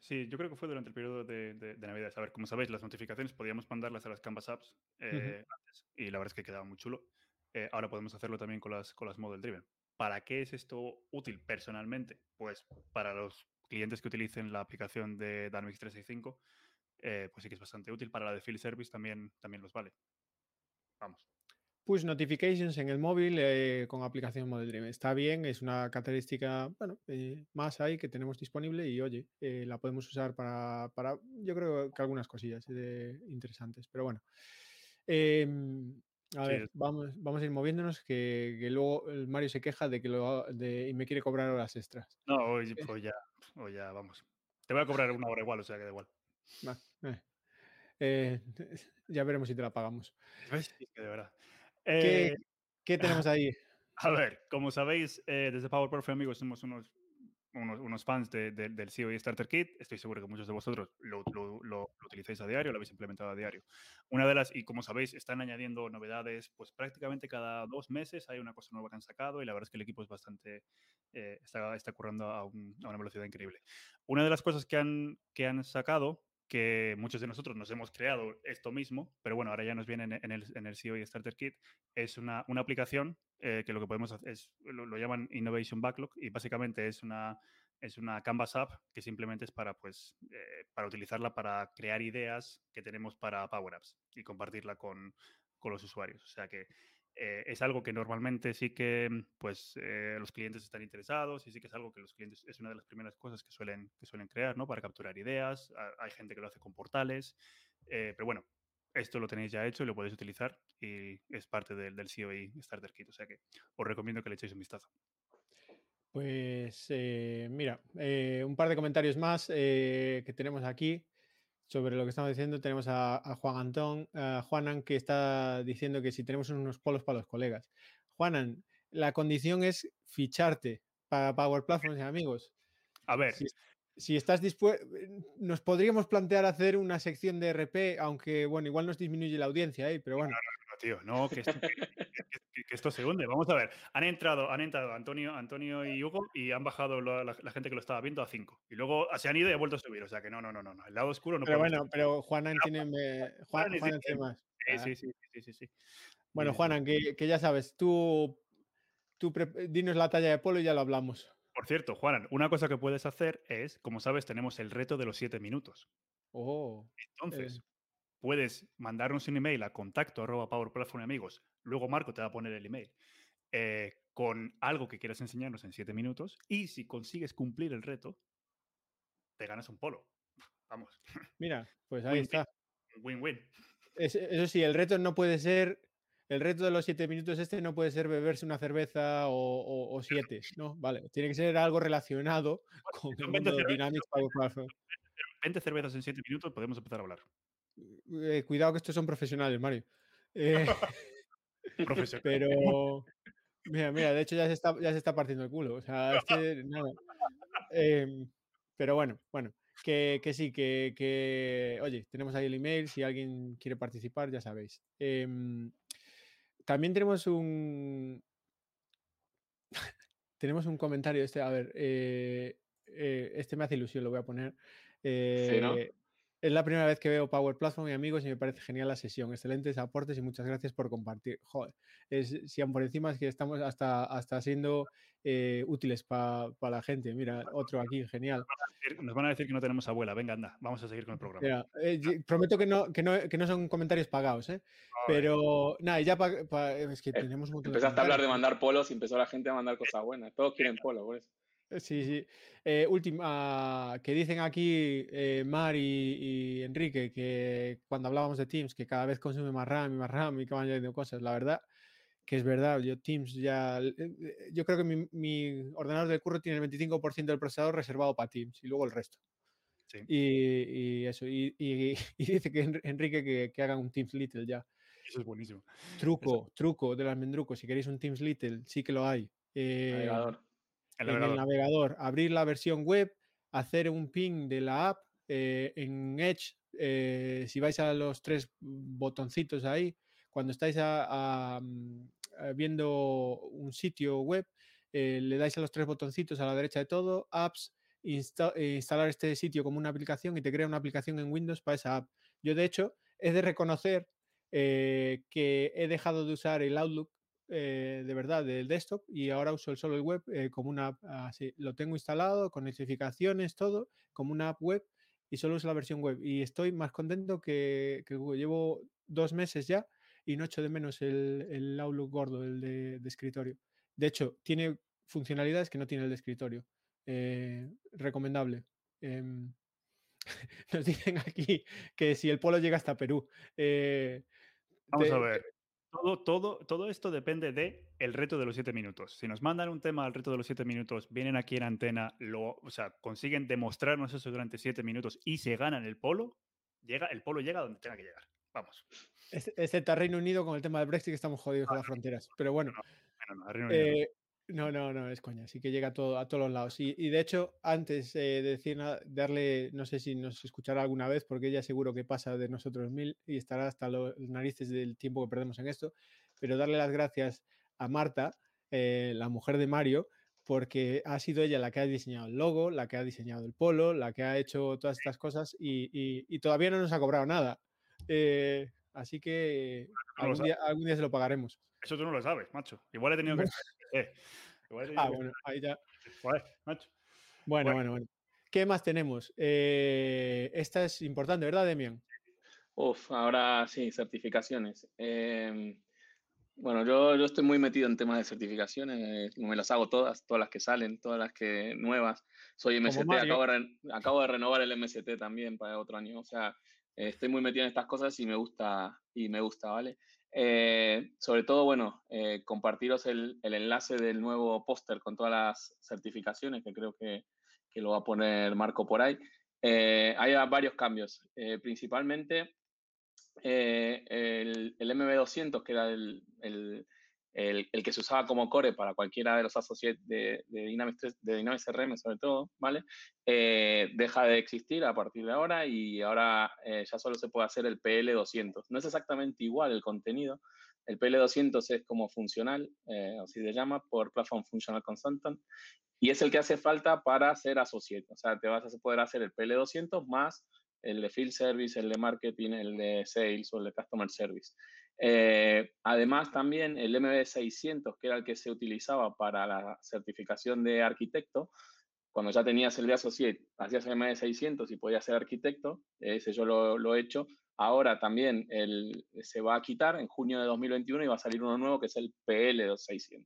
Sí, yo creo que fue durante el periodo de, de, de, Navidades. A ver, como sabéis, las notificaciones podíamos mandarlas a las Canvas Apps eh, uh -huh. antes y la verdad es que quedaba muy chulo. Eh, ahora podemos hacerlo también con las, con las Model Driven. ¿Para qué es esto útil personalmente? Pues para los clientes que utilicen la aplicación de Dynamics 365, eh, pues sí que es bastante útil. Para la de Field Service también, también los vale. Vamos push notifications en el móvil eh, con aplicación Model Driven. Está bien, es una característica bueno, eh, más ahí que tenemos disponible y oye, eh, la podemos usar para, para, yo creo que algunas cosillas interesantes, pero bueno. Em, a sí. ver, vamos, vamos a ir moviéndonos que, que, luego Mario se queja de que lo de, y me quiere cobrar horas extras. No, hoy pues ya, hoy ya, vamos. Te voy a cobrar una hora igual, o sea que da igual. Ya veremos si te la pagamos. Que de verdad. ¿Qué, eh, ¿Qué, tenemos ahí? A ver, como sabéis, eh, desde PowerPoint amigos somos unos, unos, unos fans de, de, del COE Starter Kit. Estoy seguro que muchos de vosotros lo, lo, lo, lo, utilizáis a diario, lo habéis implementado a diario. Una de las, y como sabéis, están añadiendo novedades, pues prácticamente cada dos meses hay una cosa nueva que han sacado y la verdad es que el equipo es bastante, eh, está, está currando a, un, a, una velocidad increíble. Una de las cosas que han, que han sacado que muchos de nosotros nos hemos creado esto mismo, pero bueno, ahora ya nos viene en, el, en el CEO Starter Kit, es una, una aplicación eh, que lo que podemos hacer es, lo, lo, llaman Innovation Backlog y básicamente es una, es una Canvas App que simplemente es para, pues, eh, para utilizarla para crear ideas que tenemos para Power Apps y compartirla con, con los usuarios. O sea que eh, es algo que normalmente sí que pues, eh, los clientes están interesados y sí que es algo que los clientes es una de las primeras cosas que suelen, que suelen crear, ¿no? Para capturar ideas. Hay gente que lo hace con portales. Eh, pero bueno, esto lo tenéis ya hecho y lo podéis utilizar y es parte del, del COE Starter Kit. O sea que os recomiendo que le echéis un vistazo. Pues mira, un par de comentarios más que tenemos aquí sobre lo que estamos diciendo, tenemos a, Juan Antón, a Juanan, que está diciendo que si tenemos unos polos para los colegas. Juanan, la condición es ficharte para Power Platforms, amigos. A ver. Si, estás dispuesto, nos podríamos plantear hacer una sección de RP, aunque, bueno, igual nos disminuye la audiencia, ¿eh? pero bueno tío, no, que esto, se hunde. Vamos a ver, han entrado, han entrado Antonio, Antonio y Hugo y han bajado la, gente que lo estaba viendo a 5. Y luego se han ido y han vuelto a subir. O sea que no, no, no, no. El lado oscuro no Pero bueno, pero Juanan tiene, Juan, más. Ah. Sí, sí, sí, sí, sí, Bueno, Juanan, que, que, ya sabes, tú, tú dinos la talla de polo y ya lo hablamos. Por cierto, Juanan, una cosa que puedes hacer es, como sabes, tenemos el reto de los 7 minutos. Oh. Entonces, puedes mandarnos un email a contacto arroba Power Platform Amigos. Luego Marco te va a poner el email eh, con algo que quieras enseñarnos en siete minutos. Y si consigues cumplir el reto, te ganas un polo. Vamos. Mira, pues ahí está. Win-win. Eso sí, el reto no puede ser. El reto de los siete minutos este no puede ser beberse una cerveza o, siete, ¿no? Vale, tiene que ser algo relacionado con el mundo de Dynamics Power Platform. 20 cervezas en siete minutos, podemos empezar a hablar. Eh, cuidado que estos son profesionales, Mario. Eh, pero, mira, mira, de hecho ya se está, ya se está partiendo el culo. O sea, este, em, pero bueno, bueno, que, sí, que, oye, tenemos ahí el email, si alguien quiere participar, ya sabéis. Em, también tenemos un... tenemos un comentario, este, a ver, eh, este me hace ilusión, lo voy a poner. sí, ¿no? Es la primera vez que veo Power Platform y amigos y me parece genial la sesión. Excelentes aportes y muchas gracias por compartir. Joder, es, si por encima es que estamos hasta, hasta siendo eh, útiles para la gente. Mira, otro aquí, genial. Nos van, a decir que no tenemos abuela. Venga, anda, vamos a seguir con el programa. Eh, prometo que no, que no, que, no, son comentarios pagados, ¿eh? Pero nada, ya es que tenemos Empezaste a hablar de mandar polos y empezó la gente a mandar cosas buenas. Todos quieren polos, por eso. Eh, sí, sí. Eh, última, que dicen aquí eh, Mar y, Enrique que cuando hablábamos de Teams, que cada vez consume más RAM y más RAM y que van añadiendo cosas. La verdad que es verdad, yo Teams ya, yo creo que mi, ordenador de curro tiene el 25% del procesador reservado para Teams y luego el resto. Sí. Y, eso, y, dice que Enrique que, que hagan un Teams Little ya. Eso es buenísimo. Truco, truco del almendruco, si queréis un Teams Little, sí que lo hay. Eh, en el navegador, abrir la versión web, hacer un ping de la app eh, en Edge. Eh, si vais a los tres botoncitos ahí, cuando estáis mm, viendo un sitio web, eh, le dais a los tres botoncitos a la derecha de todo, apps, instalar este sitio como una aplicación y te crea una aplicación en Windows para esa app. Yo, de hecho, he de reconocer que he dejado de usar el Outlook eh, de verdad del desktop y ahora uso el solo el web eh, como una app así. Lo tengo instalado con notificaciones, todo, como una app web y solo uso la versión web. Y estoy más contento que, que Llevo dos meses ya y no echo de menos el, el Outlook gordo, el de, escritorio. De hecho, tiene funcionalidades que no tiene el de escritorio. Eh, recomendable. Em, nos dicen aquí que si el polo llega hasta Perú. Vamos a ver. Todo, todo, todo esto depende de el reto de los siete minutos. Si nos mandan un tema al reto de los siete minutos, vienen aquí en antena, lo, o sea, consiguen demostrarnos eso durante siete minutos y se ganan el polo, llega, el polo llega donde tenga que llegar. Vamos. Excepto a Reino Unido con el tema del Brexit que estamos jodidos con las fronteras. Pero bueno. No, no, no, es coña, sí que llega a, todo, a todos los lados. Y, y de hecho, antes eh, de decir darle, no sé si nos escuchará alguna vez, porque ella seguro que pasa de nosotros mil y estará hasta los narices del tiempo que perdemos en esto, pero darle las gracias a Marta, eh, la mujer de Mario, porque ha sido ella la que ha diseñado el logo, la que ha diseñado el polo, la que ha hecho todas estas cosas y, y, todavía no nos ha cobrado nada. Eh, así que algún día, algún día se lo pagaremos. Eso tú no lo sabes, macho. Igual he tenido que. Eh, ah, bueno, ahí ya. macho. Bueno, bueno, bueno. ¿Qué más tenemos? Eh, esta es importante, ¿verdad, Demian? Uf, ahora sí, certificaciones. Em, Bueno, yo, yo estoy muy metido en temas de certificaciones, me las hago todas, todas las que salen, todas las que nuevas. Soy MST, acabo de, acabo de, renovar el MST también para otro año. O sea, estoy muy metido en estas cosas y me gusta, y me gusta, ¿vale? Eh, sobre todo, bueno, eh, compartiros el, el, enlace del nuevo póster con todas las certificaciones, que creo que, que, lo va a poner Marco por ahí. Eh, hay varios cambios, principalmente el, el, MB200, que era el, el, que se usaba como core para cualquiera de los associates de, de, Dynamics, de Dynamics CRM, sobre todo, ¿vale? Eh, deja de existir a partir de ahora y ahora eh, ya solo se puede hacer el PL200. No es exactamente igual el contenido. El PL200 es como funcional, así se llama, por Platform Functional Consultant, y es el que hace falta para ser associate. O sea, te vas a poder hacer el PL200 más el de Field Service, el de Marketing, el de Sales o el de Customer Service. Eh, además, también el MB600, que era el que se utilizaba para la certificación de arquitecto, cuando ya tenías el de Associate, hacías el MB600 y podías ser arquitecto, ese yo lo, he hecho. Ahora también el, se va a quitar en junio de 2021 y va a salir uno nuevo que es el PL600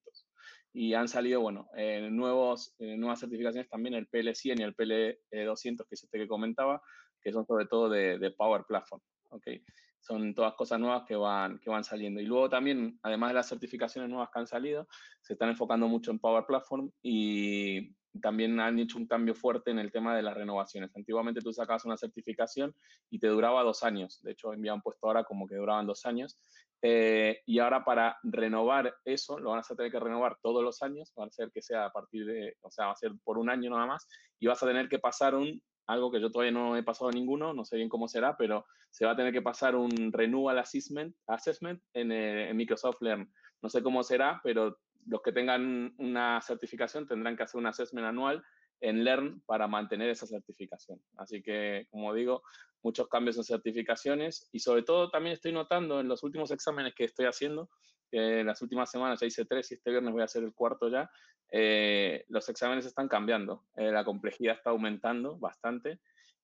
y han salido, bueno, eh, nuevos, eh, nuevas certificaciones también, el PL100 y el PL200, que es este que comentaba, que son sobre todo de, Power Platform. ¿okay? Son todas cosas nuevas que van, que van saliendo. Y luego también, además de las certificaciones nuevas que han salido, se están enfocando mucho en Power Platform y también han hecho un cambio fuerte en el tema de las renovaciones. Antiguamente tú sacabas una certificación y te duraba dos años. De hecho, han puesto ahora como que duraban dos años. Eh, y ahora para renovar eso, lo van a tener que renovar todos los años. Va a ser que sea a partir de, o sea, va a ser por un año nada más. Y vas a tener que pasar un algo que yo todavía no he pasado ninguno, no sé bien cómo será, pero se va a tener que pasar un renewal assessment, assessment en, eh, en Microsoft Learn. No sé cómo será, pero los que tengan una certificación tendrán que hacer un assessment anual en Learn para mantener esa certificación. Así que, como digo, muchos cambios en certificaciones y sobre todo también estoy notando en los últimos exámenes que estoy haciendo, las últimas semanas ya hice tres y este viernes voy a hacer el cuarto ya, eh, los exámenes están cambiando, eh, la complejidad está aumentando bastante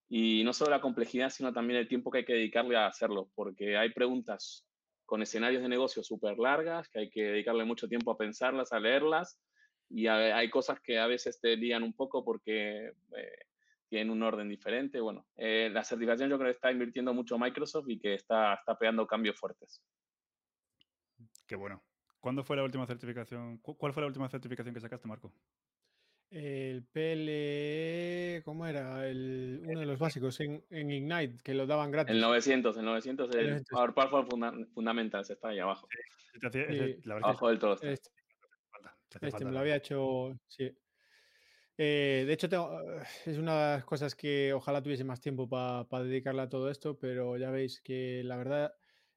y no solo la complejidad, sino también el tiempo que hay que dedicarle a hacerlo, porque hay preguntas con escenarios de negocio súper largas, que hay que dedicarle mucho tiempo a pensarlas, a leerlas, y hay cosas que a veces te lían un poco porque eh, tienen un orden diferente. Bueno, la certificación yo creo que está invirtiendo mucho Microsoft y que está, está pegando cambios fuertes. Qué bueno. ¿Cuándo fue la última certificación? ¿Cuál fue la última certificación que sacaste, Marco? El PL, ¿cómo era? El, uno de los básicos en, Ignite, que lo daban gratis. El 900, el 900, el Power Platform Fundamentals está ahí abajo. Sí, abajo del todo. Este, este me lo había hecho, sí. Eh, de hecho, es una de las cosas que ojalá tuviese más tiempo para dedicarle a todo esto, pero ya veis que la verdad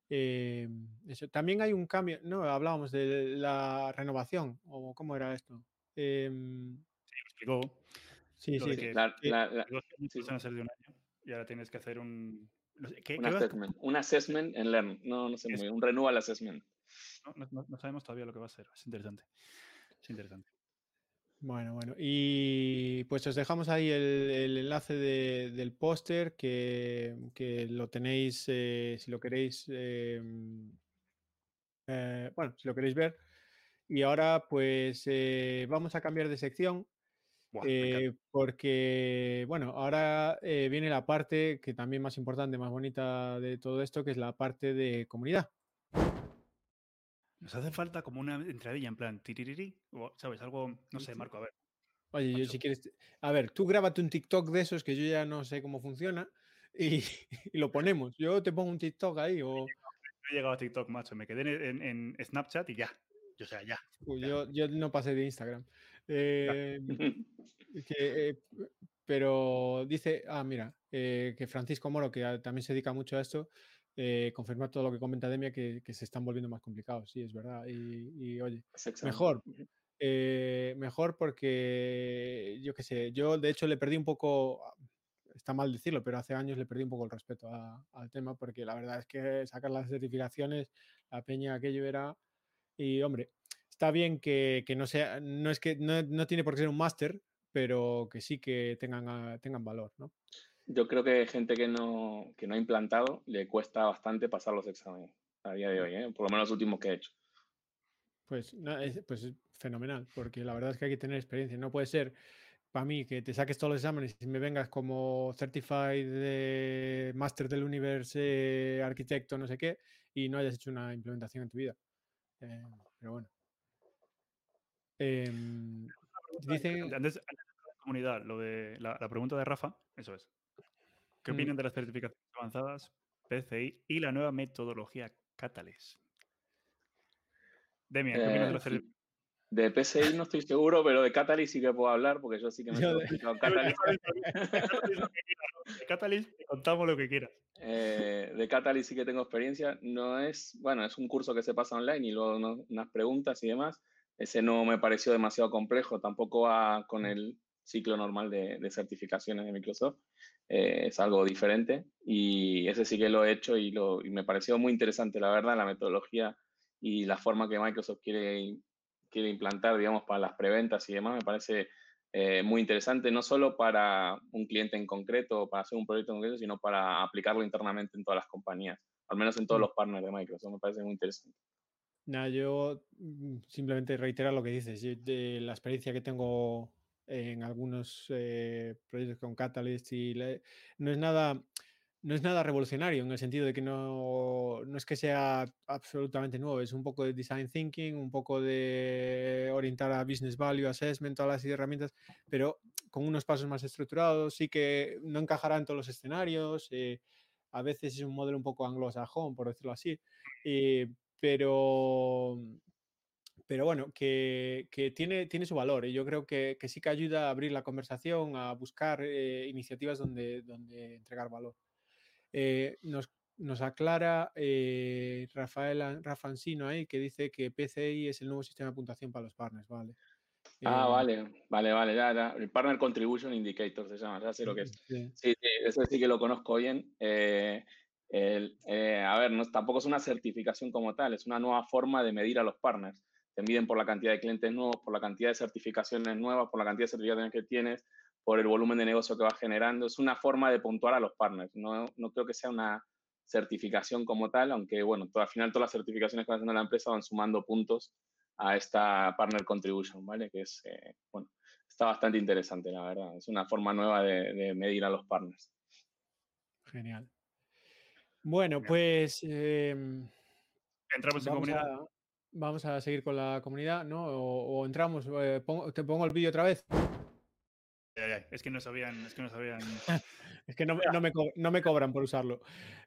eh, eso. También hay un cambio, no, hablábamos de la renovación, o cómo era esto. Eh, sí, explicó. Sí, sí. Que, la, que, la, la, sí. van a ser de un año y ahora tienes que hacer un... ¿qué, un, assessment, un assessment en Learn, no, no sé muy bien, un renewal assessment. No, no, no, sabemos todavía lo que va a ser, es interesante. Es interesante. Bueno, bueno. Y pues os dejamos ahí el, enlace del póster que, lo tenéis, eh, si lo queréis, em, eh, bueno, si lo queréis ver. Y ahora pues eh, vamos a cambiar de sección. porque, bueno, ahora viene la parte que también más importante, más bonita de todo esto, que es la parte de comunidad. Nos hace falta como una entradilla en plan tiririri, o, ¿sabes? Algo, no sé, Marco, a ver. Oye, yo si quieres. A ver, tú grábate un TikTok de esos que yo ya no sé cómo funciona y, lo ponemos. Yo te pongo un TikTok ahí o. No he llegado a TikTok, macho. Me quedé en, Snapchat y ya. O sea, ya. Yo, yo, no pasé de Instagram. Eh, que, eh, pero dice, ah, mira, eh, que Francisco Moro, que también se dedica mucho a esto, eh, confirma todo lo que comenta Demia, que, que, se están volviendo más complicados, sí, es verdad. Y, oye, mejor, eh, mejor porque, yo qué sé, yo de hecho le perdí un poco, está mal decirlo, pero hace años le perdí un poco el respeto al tema, porque la verdad es que sacar las certificaciones, la peña aquello era, y hombre, está bien que, que no sea, no es que no, no, tiene por qué ser un máster, pero que sí que tengan, tengan valor, ¿no? Yo creo que gente que no, que no ha implantado le cuesta bastante pasar los exámenes a día de hoy, ¿eh? por lo menos los últimos que he hecho. Pues, pues fenomenal, porque la verdad es que hay que tener experiencia. No puede ser para mí que te saques todos los exámenes y me vengas como certified de Master del Universe, arquitecto, no sé qué, y no hayas hecho una implementación en tu vida. Eh, pero bueno. Em, dicen... Antes, de la comunidad, lo de la, pregunta de Rafa, eso es. ¿Qué mm. opinan de las certificaciones avanzadas, PCI y la nueva metodología Catalyst? Demian, ¿qué opinas de las eh, certificaciones? De PCI no estoy seguro, pero de Catalyst sí que puedo hablar porque yo sí que me he explicado Catalyst. De Catalyst contamos lo que quieras. Eh, de Catalyst sí que tengo experiencia. No es, bueno, es un curso que se pasa online y luego unas preguntas y demás. Ese no me pareció demasiado complejo, tampoco va con el ciclo normal de, certificaciones de Microsoft. Eh, es algo diferente y ese sí que lo he hecho y, lo, y me pareció muy interesante, la verdad, la metodología y la forma que Microsoft quiere quiere implantar, digamos, para las preventas y demás, me parece eh, muy interesante, no solo para un cliente en concreto, para hacer un proyecto en concreto, sino para aplicarlo internamente en todas las compañías, al menos en todos mm. los partners de Microsoft, me parece muy interesante. Nada, yo mm, simplemente reiterar lo que dices, de la experiencia que tengo en algunos eh, proyectos con Catalyst y no es nada no es nada revolucionario en el sentido de que no, no, es que sea absolutamente nuevo, es un poco de design thinking, un poco de orientar a business value assessment, todas las herramientas, pero con unos pasos más estructurados, sí que no encajará en todos los escenarios, eh, a veces es un modelo un poco anglosajón, por decirlo así, eh, pero, pero bueno, que, que, tiene, tiene su valor y yo creo que, que, sí que ayuda a abrir la conversación, a buscar eh, iniciativas donde, donde entregar valor. Eh, nos, nos, aclara eh, Rafael Rafancino ahí que dice que PCI es el nuevo sistema de puntuación para los partners, ¿vale? Ah, eh, vale, vale, vale, ya, El Partner Contribution Indicator se llama, ya sé lo que es. Sí, sí, eso sí que lo conozco bien. a ver, no, tampoco es una certificación como tal, es una nueva forma de medir a los partners. Te miden por la cantidad de clientes nuevos, por la cantidad de certificaciones nuevas, por la cantidad de certificaciones que tienes, por el volumen de negocio que va generando. Es una forma de puntuar a los partners. No, no creo que sea una certificación como tal, aunque bueno, al final todas las certificaciones que va haciendo la empresa van sumando puntos a esta Partner Contribution, ¿vale? Que es, eh, bueno, está bastante interesante, la verdad. Es una forma nueva de, medir a los partners. Genial. Bueno, pues... Em, entramos en comunidad. Vamos a seguir con la comunidad, ¿no? O, entramos, eh, te pongo el vídeo otra vez. Es que no sabían, es que no sabían. es que no, me, cobran por usarlo.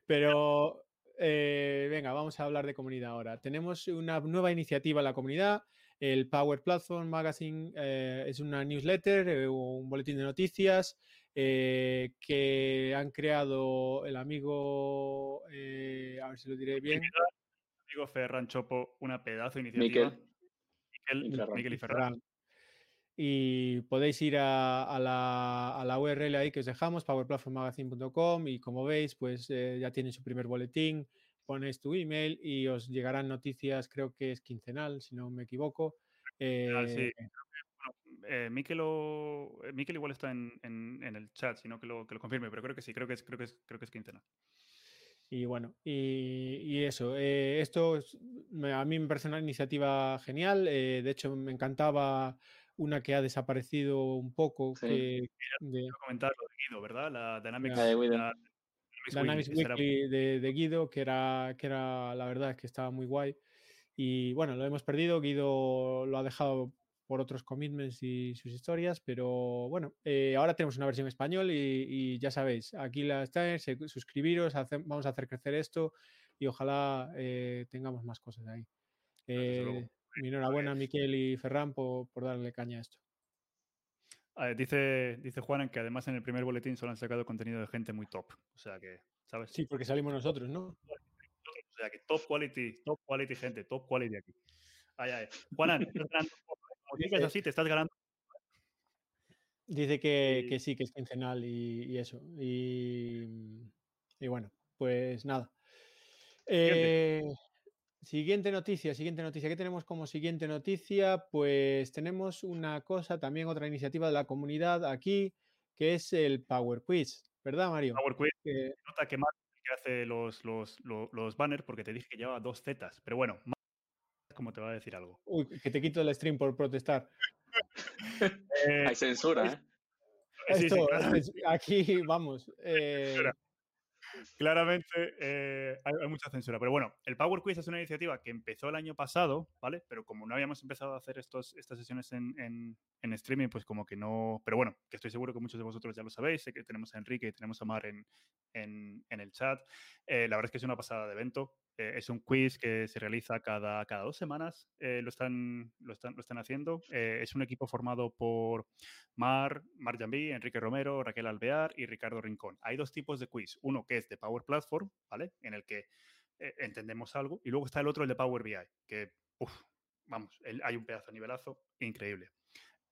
Pero eh, venga, vamos a hablar de comunidad ahora. Tenemos una nueva iniciativa en la comunidad. El Power Platform Magazine eh, es una newsletter, eh, un boletín de noticias que han creado el amigo, a ver si lo diré bien. Ferran Chopo, una pedazo de iniciativa. Miquel, y Ferran y podéis ir a, la, URL ahí que os dejamos, powerplatformmagazine.com y como veis, pues eh, ya tiene su primer boletín, ponéis tu email y os llegarán noticias, creo que es quincenal, si no me equivoco. Eh, eh, Miquel, igual está en, el chat, sino que lo, que lo confirme, pero creo que sí, creo que es, creo que es, creo que es quincenal. Y bueno, y, eso, esto a mí me parece una iniciativa genial, de hecho me encantaba una que ha desaparecido un poco. Sí. Que, de, comentar lo de Guido, ¿verdad? La Dynamics, Weekly de, Guido, que era, que era la verdad que estaba muy guay. Y bueno, lo hemos perdido. Guido lo ha dejado por otros commitments y sus historias, pero bueno, eh, ahora tenemos una versión español y, ya sabéis, aquí la estáis, suscribiros, vamos a hacer crecer esto y ojalá eh, tengamos más cosas ahí. Eh, mi enhorabuena a Miquel y Ferran por, darle caña a esto. dice, dice Juan que además en el primer boletín solo han sacado contenido de gente muy top. O sea que, ¿sabes? Sí, porque salimos nosotros, ¿no? O sea que top quality, top quality gente, top quality aquí. Ay, ay. Juan, estás ganando Como así, te estás ganando. Dice que, sí, que es quincenal y, eso. Y, y, bueno, pues nada. Eh, Siguiente noticia, siguiente noticia. ¿Qué tenemos como siguiente noticia? Pues tenemos una cosa, también otra iniciativa de la comunidad aquí, que es el Power Quiz, ¿verdad, Mario? Power Quiz. Que... Nota que más que hace los, los, los, banners, porque te dije que llevaba dos zetas, pero bueno, como te va a decir algo. Uy, que te quito el stream por protestar. Eh, Hay censura, ¿eh? Esto, aquí vamos. Eh, Claramente eh, hay, mucha censura. Pero bueno, el Power Quiz es una iniciativa que empezó el año pasado, ¿vale? Pero como no habíamos empezado a hacer estos, estas sesiones en, streaming, pues como que no. Pero bueno, que estoy seguro que muchos de vosotros ya lo sabéis. Sé que tenemos a Enrique y tenemos a Mar en, en el chat. Eh, la verdad es que es una pasada de evento. Eh, es un quiz que se realiza cada, cada dos semanas, eh, lo, están, lo, están, lo están haciendo. Eh, es un equipo formado por Mar, Mar Jambí, Enrique Romero, Raquel Alvear y Ricardo Rincón. Hay dos tipos de quiz. Uno que es de Power Platform, ¿vale? En el que entendemos algo. Y luego está el otro, el de Power BI, que, vamos, hay un pedazo de nivelazo increíble.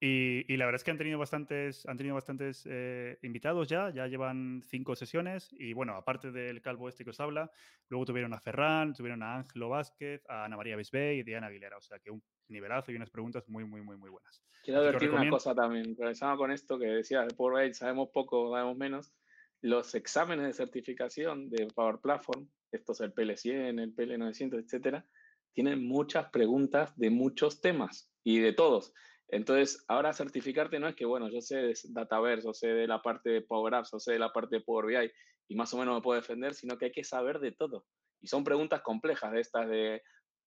Y, la verdad es que han tenido bastantes, han tenido bastantes eh, invitados ya, ya llevan cinco sesiones y bueno, aparte del calvo este que os habla, luego tuvieron a Ferran, tuvieron a Ángelo Vázquez, a Ana María Bisbey y Diana Aguilera, o sea que un nivelazo y unas preguntas muy, muy, muy, muy buenas. Quiero decir una cosa también, relacionada con esto que decías de Power sabemos poco, sabemos menos, los exámenes de certificación de Power Platform, estos el PL100, el PL900, etcétera, tienen muchas preguntas de muchos temas y de todos. Entonces, ahora certificarte no es que, bueno, yo sé de Dataverse, o sé de la parte de Power Apps, o sé de la parte de Power BI y más o menos me puedo defender, sino que hay que saber de todo. Y son preguntas complejas de estas de,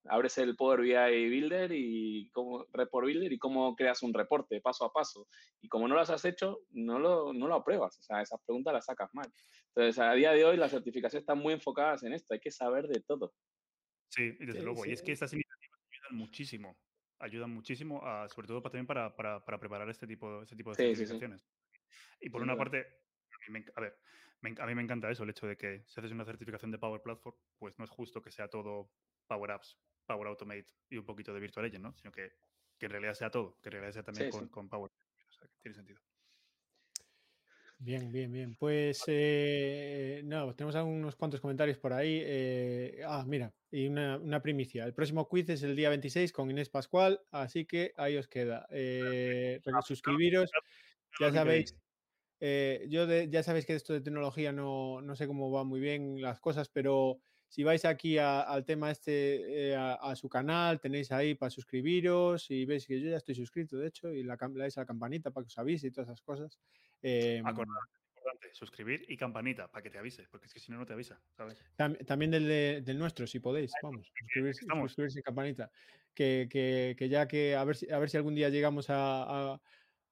abres el Power BI Builder y cómo, Report Builder y cómo creas un reporte paso a paso. Y como no las has hecho, no lo, no lo apruebas. O sea, esas preguntas las sacas mal. Entonces, a día de hoy las certificaciones están muy enfocadas en esto. Hay que saber de todo. Sí, desde luego. Y es que estas iniciativas ayudan muchísimo ayudan muchísimo, sobre todo también para, preparar este tipo, este tipo de certificaciones. Y por una parte, a mí, me, a, ver, a mí me encanta eso, el hecho de que si haces una certificación de Power Platform, pues no es justo que sea todo Power Apps, Power Automate y un poquito de Virtual Agent, ¿no? Sino que, en realidad sea todo, que en realidad sea también con, con, Power. O sea, que tiene sentido. Bien, bien, bien. Pues eh, no, tenemos algunos cuantos comentarios por ahí. Eh, ah, mira, y una, primicia. El próximo quiz es el día 26 con Inés Pascual, así que ahí os queda. Eh, suscribiros. Ya sabéis, yo ya sabéis que esto de tecnología no, no, sé cómo va muy bien las cosas, pero si vais aquí al tema este, a, su canal, tenéis ahí para suscribiros y veis que yo ya estoy suscrito, de hecho, y la, le dais a la campanita para que os avise y todas esas cosas. Eh, importante, suscribir y campanita para que te avise, porque es que si no, no te avisa, también del, del, nuestro, si podéis, vamos, suscribirse, y campanita. Que, que, ya que a ver, si, a ver si algún día llegamos a, a,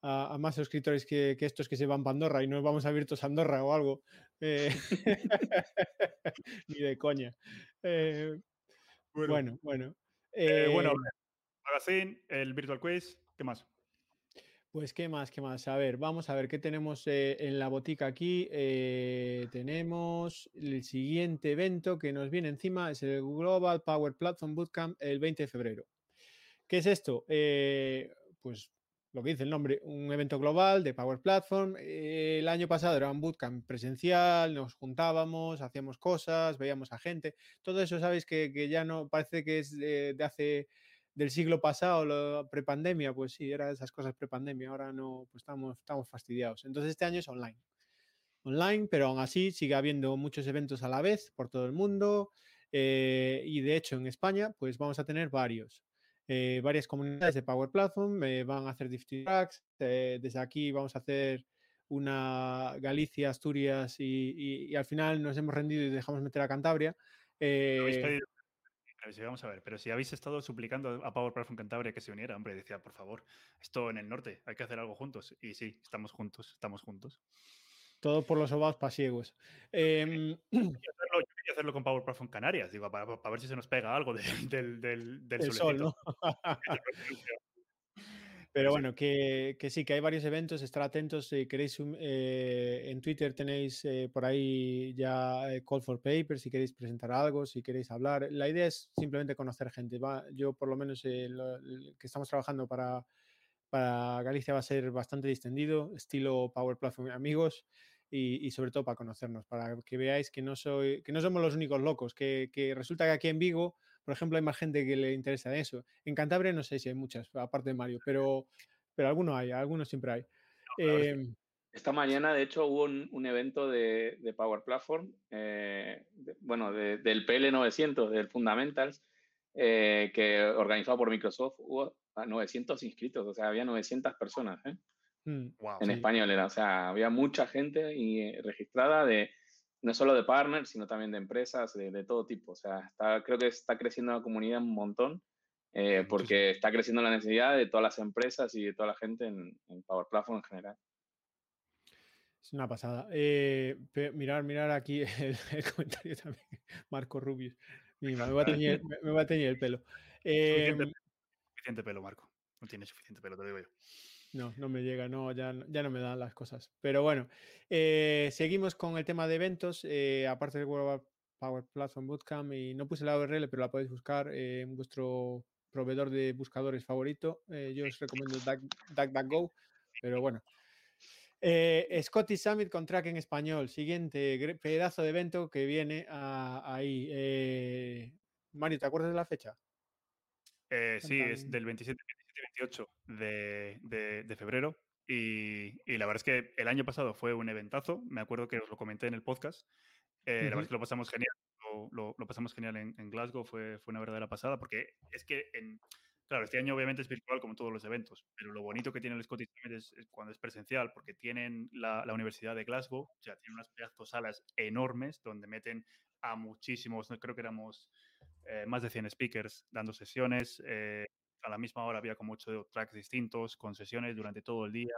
más suscriptores que, que, estos que se van para Andorra y nos vamos a Virtus Andorra o algo. Eh, ni de coña. Eh, bueno, bueno. Bueno, Magazine, el Virtual Quiz, ¿qué más? Pues, ¿qué más? ¿Qué más? A ver, vamos a ver qué tenemos eh, en la botica aquí. Eh, tenemos el siguiente evento que nos viene encima, es el Global Power Platform Bootcamp el 20 de febrero. ¿Qué es esto? Eh, pues lo que dice el nombre, un evento global de Power Platform. el año pasado era un bootcamp presencial, nos juntábamos, hacíamos cosas, veíamos a gente. Todo eso, sabéis que, ya no parece que es de hace del siglo pasado, la prepandemia, pues sí, era esas cosas prepandemia, ahora no, pues estamos, estamos fastidiados. Entonces este año es online. Online, pero aún así sigue habiendo muchos eventos a la vez por todo el mundo eh, y de hecho en España pues vamos a tener varios. Eh, varias comunidades de Power Platform eh, van a hacer Diffy Tracks. desde aquí vamos a hacer una Galicia, Asturias y, al final nos hemos rendido y dejamos meter a Cantabria. Pero vamos a ver, pero si habéis estado suplicando a Power Platform Cantabria que se uniera, hombre, decía, por favor, esto en el norte, hay que hacer algo juntos. Y sí, estamos juntos, estamos juntos. Todo por los ovados pasiegos. Eh, hacerlo, con Power Platform Canarias, digo, para, ver si se nos pega algo del, del, del, sol, ¿no? Pero bueno, que, sí, que hay varios eventos, estar atentos. Si queréis, eh, en Twitter tenéis eh, por ahí ya eh, Call for Paper, si queréis presentar algo, si queréis hablar. La idea es simplemente conocer gente. Va, yo, por lo menos, lo, que estamos trabajando para, para Galicia va a ser bastante distendido, estilo Power Platform Amigos. Y, sobre todo para conocernos, para que veáis que no, soy, que no somos los únicos locos, que, que resulta que aquí en Vigo por ejemplo, hay más gente que le interesa eso. En Cantabria no sé si hay muchas, aparte de Mario, pero, pero algunos hay, algunos siempre hay. Em, esta mañana, de hecho, hubo un, evento de, Power Platform, eh, bueno, del PL900, del Fundamentals, eh, que organizado por Microsoft, hubo 900 inscritos, o sea, había 900 personas ¿eh? Mm, en español, era, o sea, había mucha gente y, eh, registrada de no solo de partners, sino también de empresas de, todo tipo. O sea, está, creo que está creciendo la comunidad un montón eh, porque está creciendo la necesidad de todas las empresas y de toda la gente en, Power Platform en general. Es una pasada. Eh, mirar, mirar aquí el, comentario también. Marco Rubius. me, va a teñir, el pelo. Em, suficiente, pelo, Marco. No tiene suficiente pelo, te digo yo. No, no me llega, no, ya, ya no me dan las cosas. Pero bueno, eh, seguimos con el tema de eventos. Eh, aparte del World Power Platform Bootcamp, y no puse la URL, pero la podéis buscar en vuestro proveedor de buscadores favorito. yo os recomiendo DuckDuckGo, pero bueno, eh, Scotty Summit con track en español. Siguiente pedazo de evento que viene ahí. Eh, Mario, ¿te acuerdas de la fecha? Eh, sí, es del 27, 28 de, de, febrero. Y, la verdad es que el año pasado fue un eventazo. Me acuerdo que os lo comenté en el podcast. La verdad es que lo pasamos genial. Lo, pasamos genial en, en, Glasgow. Fue, fue una verdadera pasada porque es que en, Claro, este año obviamente es virtual como todos los eventos, pero lo bonito que tiene el Scottish Summit es, cuando es presencial, porque tienen la, Universidad de Glasgow, o sea, tienen unas pedazos salas enormes donde meten a muchísimos, creo que éramos eh, más de 100 speakers dando sesiones. Eh, a la misma hora había como ocho tracks distintos, con sesiones durante todo el día.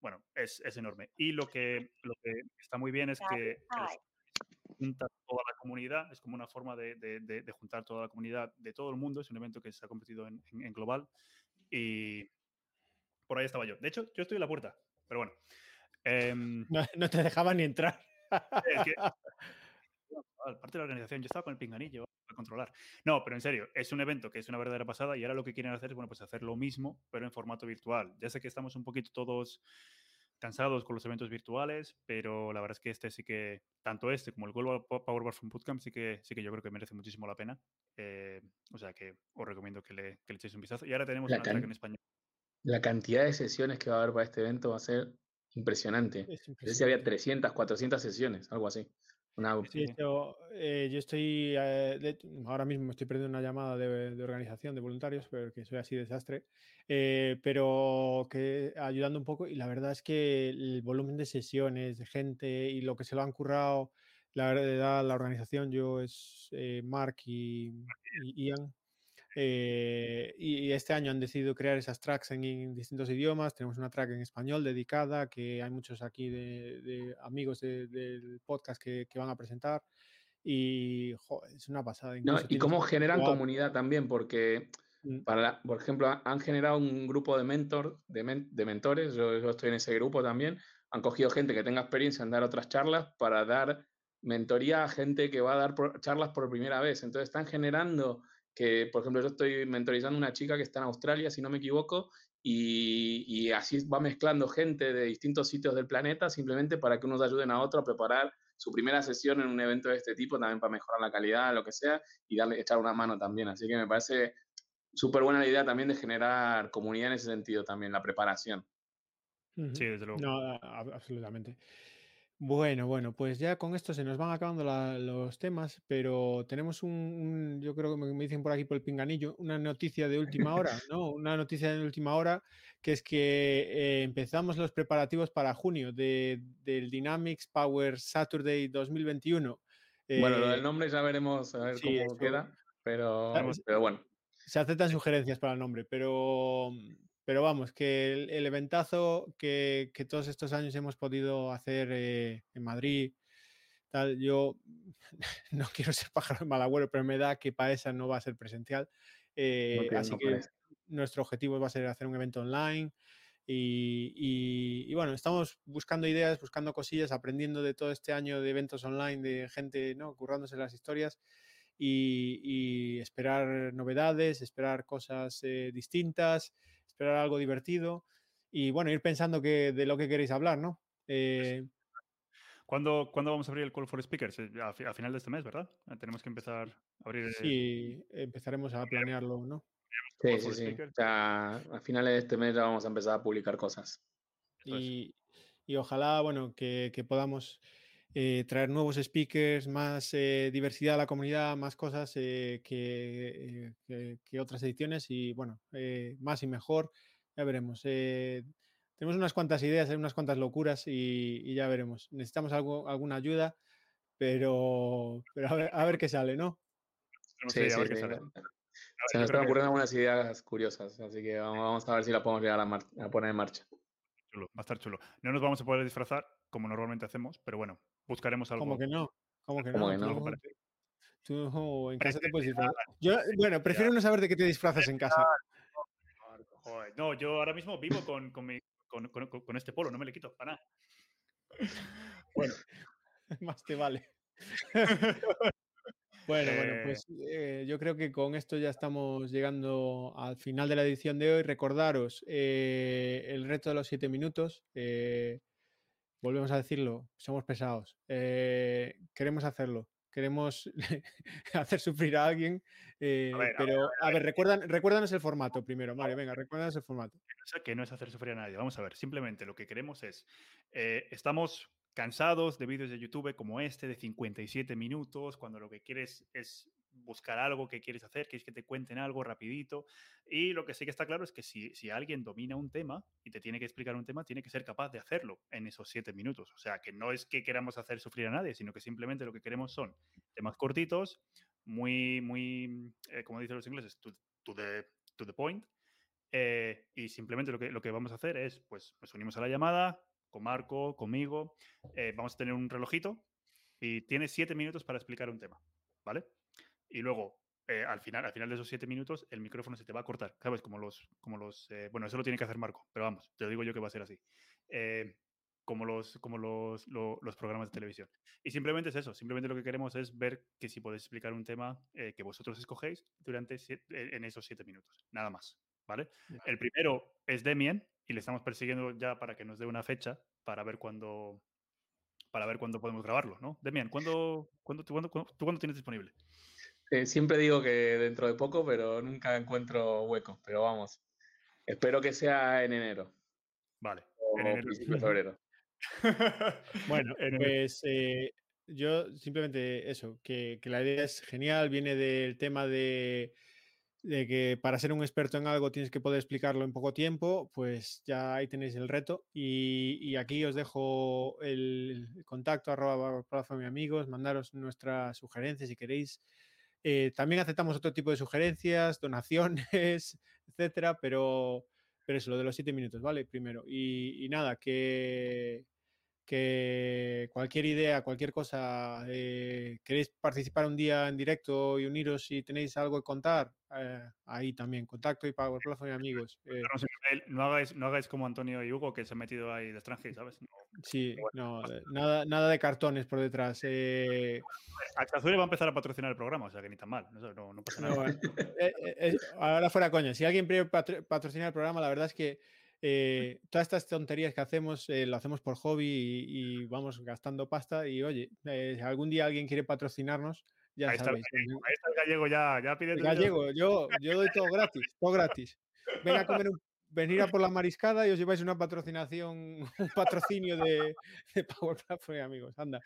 Bueno, es, es enorme. Y lo que, lo que está muy bien es que junta toda la comunidad, es como una forma de, de, juntar toda la comunidad de todo el mundo, es un evento que se ha convertido en, en, global y por ahí estaba yo. De hecho, yo estoy en la puerta, pero bueno. Em, no, te dejaban ni entrar. Es que, parte de la organización, yo estaba con el pinganillo controlar. No, pero en serio, es un evento que es una verdadera pasada y ahora lo que quieren hacer es, bueno, pues hacer lo mismo, pero en formato virtual. Ya sé que estamos un poquito todos cansados con los eventos virtuales, pero la verdad es que este sí que, tanto este como el Global Power Platform Bootcamp, sí que, sí que yo creo que merece muchísimo la pena. Eh, o sea que os recomiendo que le, que le, echéis un vistazo. Y ahora tenemos la una en español. La cantidad de sesiones que va a haber para este evento va a ser impresionante. Es impresionante. si había 300, 400 sesiones, algo así. Sí, eh, yo, estoy eh, ahora mismo estoy perdiendo una llamada de, organización de voluntarios, porque soy así desastre, eh, pero que ayudando un poco y la verdad es que el volumen de sesiones, de gente y lo que se lo han currado, la verdad, la organización, yo es Mark y, y Ian, eh, y este año han decidido crear esas tracks en, distintos idiomas. Tenemos una track en español dedicada, que hay muchos aquí de, amigos del podcast que, van a presentar. Y es una pasada. y cómo generan comunidad también, porque, mm. para, por ejemplo, han generado un grupo de, mentor, de, de mentores, yo, yo, estoy en ese grupo también, han cogido gente que tenga experiencia en dar otras charlas para dar mentoría a gente que va a dar charlas por primera vez. Entonces están generando que, por ejemplo, yo estoy mentorizando a una chica que está en Australia, si no me equivoco, y, así va mezclando gente de distintos sitios del planeta simplemente para que unos ayuden a otros a preparar su primera sesión en un evento de este tipo, también para mejorar la calidad, lo que sea, y darle, echar una mano también. Así que me parece súper buena la idea también de generar comunidad en ese sentido también, la preparación. Sí, desde luego. No, absolutamente. Bueno, bueno, pues ya con esto se nos van acabando los temas, pero tenemos un, yo creo que me, dicen por aquí por el pinganillo, una noticia de última hora, ¿no? Una noticia de última hora, que es que eh, empezamos los preparativos para junio del Dynamics Power Saturday 2021. bueno, lo del eh, nombre ya veremos a ver cómo queda, pero, pero bueno. Se aceptan sugerencias para el nombre, pero pero vamos, que el, eventazo que, todos estos años hemos podido hacer eh, en Madrid, tal, yo no quiero ser pájaro mal agüero, pero me da que para esa no va a ser presencial. Eh, así que nuestro objetivo va a ser hacer un evento online. Y, bueno, estamos buscando ideas, buscando cosillas, aprendiendo de todo este año de eventos online, de gente ¿no? currándose las historias y, esperar novedades, esperar cosas eh, distintas esperar algo divertido y bueno, ir pensando que, de lo que queréis hablar, ¿no? Eh, ¿Cuándo, vamos a abrir el Call for Speakers? Eh, a, final de este mes, ¿verdad? Eh, tenemos que empezar a abrir. Sí, empezaremos a planearlo, ¿no? Sí, sí, sí. O sea, a finales de este mes ya vamos a empezar a publicar cosas. Y, y ojalá, bueno, que, que podamos eh, traer nuevos speakers, más eh, diversidad a la comunidad, más cosas que, que, otras ediciones y bueno, más y mejor, ya veremos. tenemos unas cuantas ideas, unas cuantas locuras y, ya veremos. Necesitamos algo, alguna ayuda, pero, pero a, ver, a ver qué sale, ¿no? Sí, a ver qué sale. Se nos están ocurriendo algunas ideas curiosas, así que vamos a ver si la podemos llegar a, poner en marcha. Chulo, va a estar chulo. No nos vamos a poder disfrazar como normalmente hacemos, pero bueno, buscaremos algo. ¿Cómo que no? ¿Cómo que no? Tú, en casa te puedes disfrazar. Yo, bueno, prefiero no saber de qué te disfrazas en casa. No, yo ahora mismo vivo con, con, mi, con, con este polo, no me le quito para nada. Bueno, más te vale. Bueno, bueno, eh, pues eh, yo creo que con esto ya estamos llegando al final de la edición de hoy. Recordaros eh, el reto de los siete minutos. Volvemos a decirlo, somos pesados. queremos hacerlo. Queremos hacer sufrir a alguien. pero, a ver, recuerdan, recuérdanos el formato primero, Mario. Venga, recuérdanos el formato. Que no es hacer sufrir a nadie. Vamos a ver, simplemente lo que queremos es. estamos cansados de vídeos de YouTube como este de 57 minutos, cuando lo que quieres es buscar algo que quieres hacer, quieres que te cuenten algo rapidito. Y lo que sí que está claro es que si, si, alguien domina un tema y te tiene que explicar un tema, tiene que ser capaz de hacerlo en esos 7 minutos. O sea, que no es que queramos hacer sufrir a nadie, sino que simplemente lo que queremos son temas cortitos, muy, muy, eh, como dicen los ingleses, to, the, to the point. Eh, y simplemente lo que, lo que vamos a hacer es, pues nos unimos a la llamada, con Marco, conmigo. Eh, vamos a tener un relojito y tiene siete minutos para explicar un tema, ¿vale? Y luego, eh, al, final, al final de esos siete minutos, el micrófono se te va a cortar, ¿sabes? Como los, como los eh, bueno, eso lo tiene que hacer Marco, pero vamos, te lo digo yo que va a ser así. como los, como los, los, programas de televisión. Y simplemente es eso, simplemente lo que queremos es ver que si podéis explicar un tema que vosotros escogéis durante en esos siete minutos, nada más, ¿vale? El primero es Demien, y le estamos persiguiendo ya para que nos dé una fecha para ver cuándo para ver cuándo podemos grabarlo, ¿no? Demian, ¿cuándo, cuándo, tú, cuándo tienes disponible? Eh, siempre digo que dentro de poco, pero nunca encuentro huecos. Pero vamos, espero que sea en enero. Vale. en enero. de febrero. bueno, pues eh, yo simplemente eso, que, que la idea es genial, viene del tema de de que para ser un experto en algo tienes que poder explicarlo en poco tiempo, pues ya ahí tenéis el reto. Y, aquí os dejo el contacto arroba mi amigos, mandaros nuestras sugerencias si queréis. Eh, también aceptamos otro tipo de sugerencias, donaciones, etcétera, pero, pero eso, lo de los siete minutos, ¿vale? Primero. y nada, que, que cualquier idea, cualquier cosa, eh, queréis participar un día en directo y uniros si tenéis algo que contar, eh, ahí también, contacto y pago plazo y amigos. Eh. No, hagáis, no hagáis como Antonio y Hugo que se han metido ahí de extranjero, ¿sabes? sí, no, nada, nada de cartones por detrás. Eh... va a empezar a patrocinar el programa, o sea que ni tan mal, no, no pasa nada. ahora fuera coña, si alguien quiere patrocinar el programa, la verdad es que eh, todas estas tonterías que hacemos eh, lo hacemos por hobby y, vamos gastando pasta. Y oye, eh, si algún día alguien quiere patrocinarnos, ya ahí sabéis. Está el, ahí está el gallego, ya, ya pide. gallego, yo, yo doy todo gratis, todo gratis. Ven a comer un, venir a por la mariscada y os lleváis una patrocinación, un patrocinio de, de Power Platform, amigos. Anda.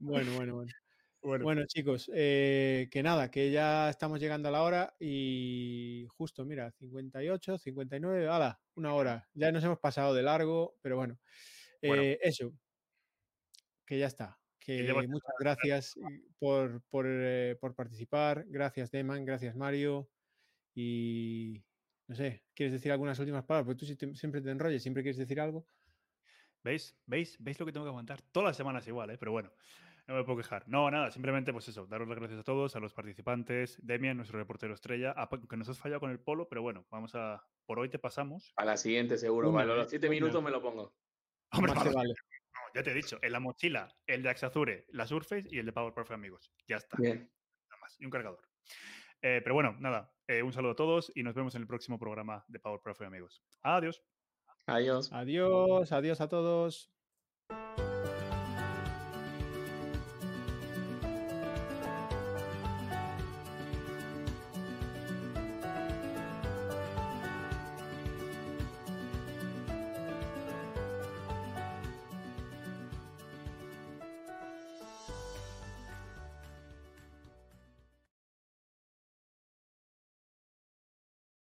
Bueno, bueno, bueno. Bueno, chicos, eh, que nada, que ya estamos llegando a la hora y justo, mira, 58, 59, hala, una hora. Ya nos hemos pasado de largo, pero bueno, eh, eso, que ya está. Que muchas gracias por, eh, por, participar, gracias Deman, gracias Mario y no sé, ¿quieres decir algunas últimas palabras? Porque tú siempre te enrolles, siempre quieres decir algo. ¿Veis? ¿Veis? ¿Veis lo que tengo que aguantar? Todas las semanas igual, ¿eh? pero bueno. No me puedo quejar. No, nada, simplemente pues eso, daros las gracias a todos, a los participantes, Demian, nuestro reportero estrella, que nos has fallado con el polo, pero bueno, vamos a, por hoy te pasamos. A la siguiente seguro, vale, los siete minutos me lo pongo. Hombre, vale. ya te he dicho, en la mochila, el de Axazure, la Surface y el de Power Prof amigos. Ya está. Bien. Nada más, y un cargador. Eh, pero bueno, nada, eh, un saludo a todos y nos vemos en el próximo programa de Power Prof amigos. Adiós. Adiós. Adiós, adiós a todos.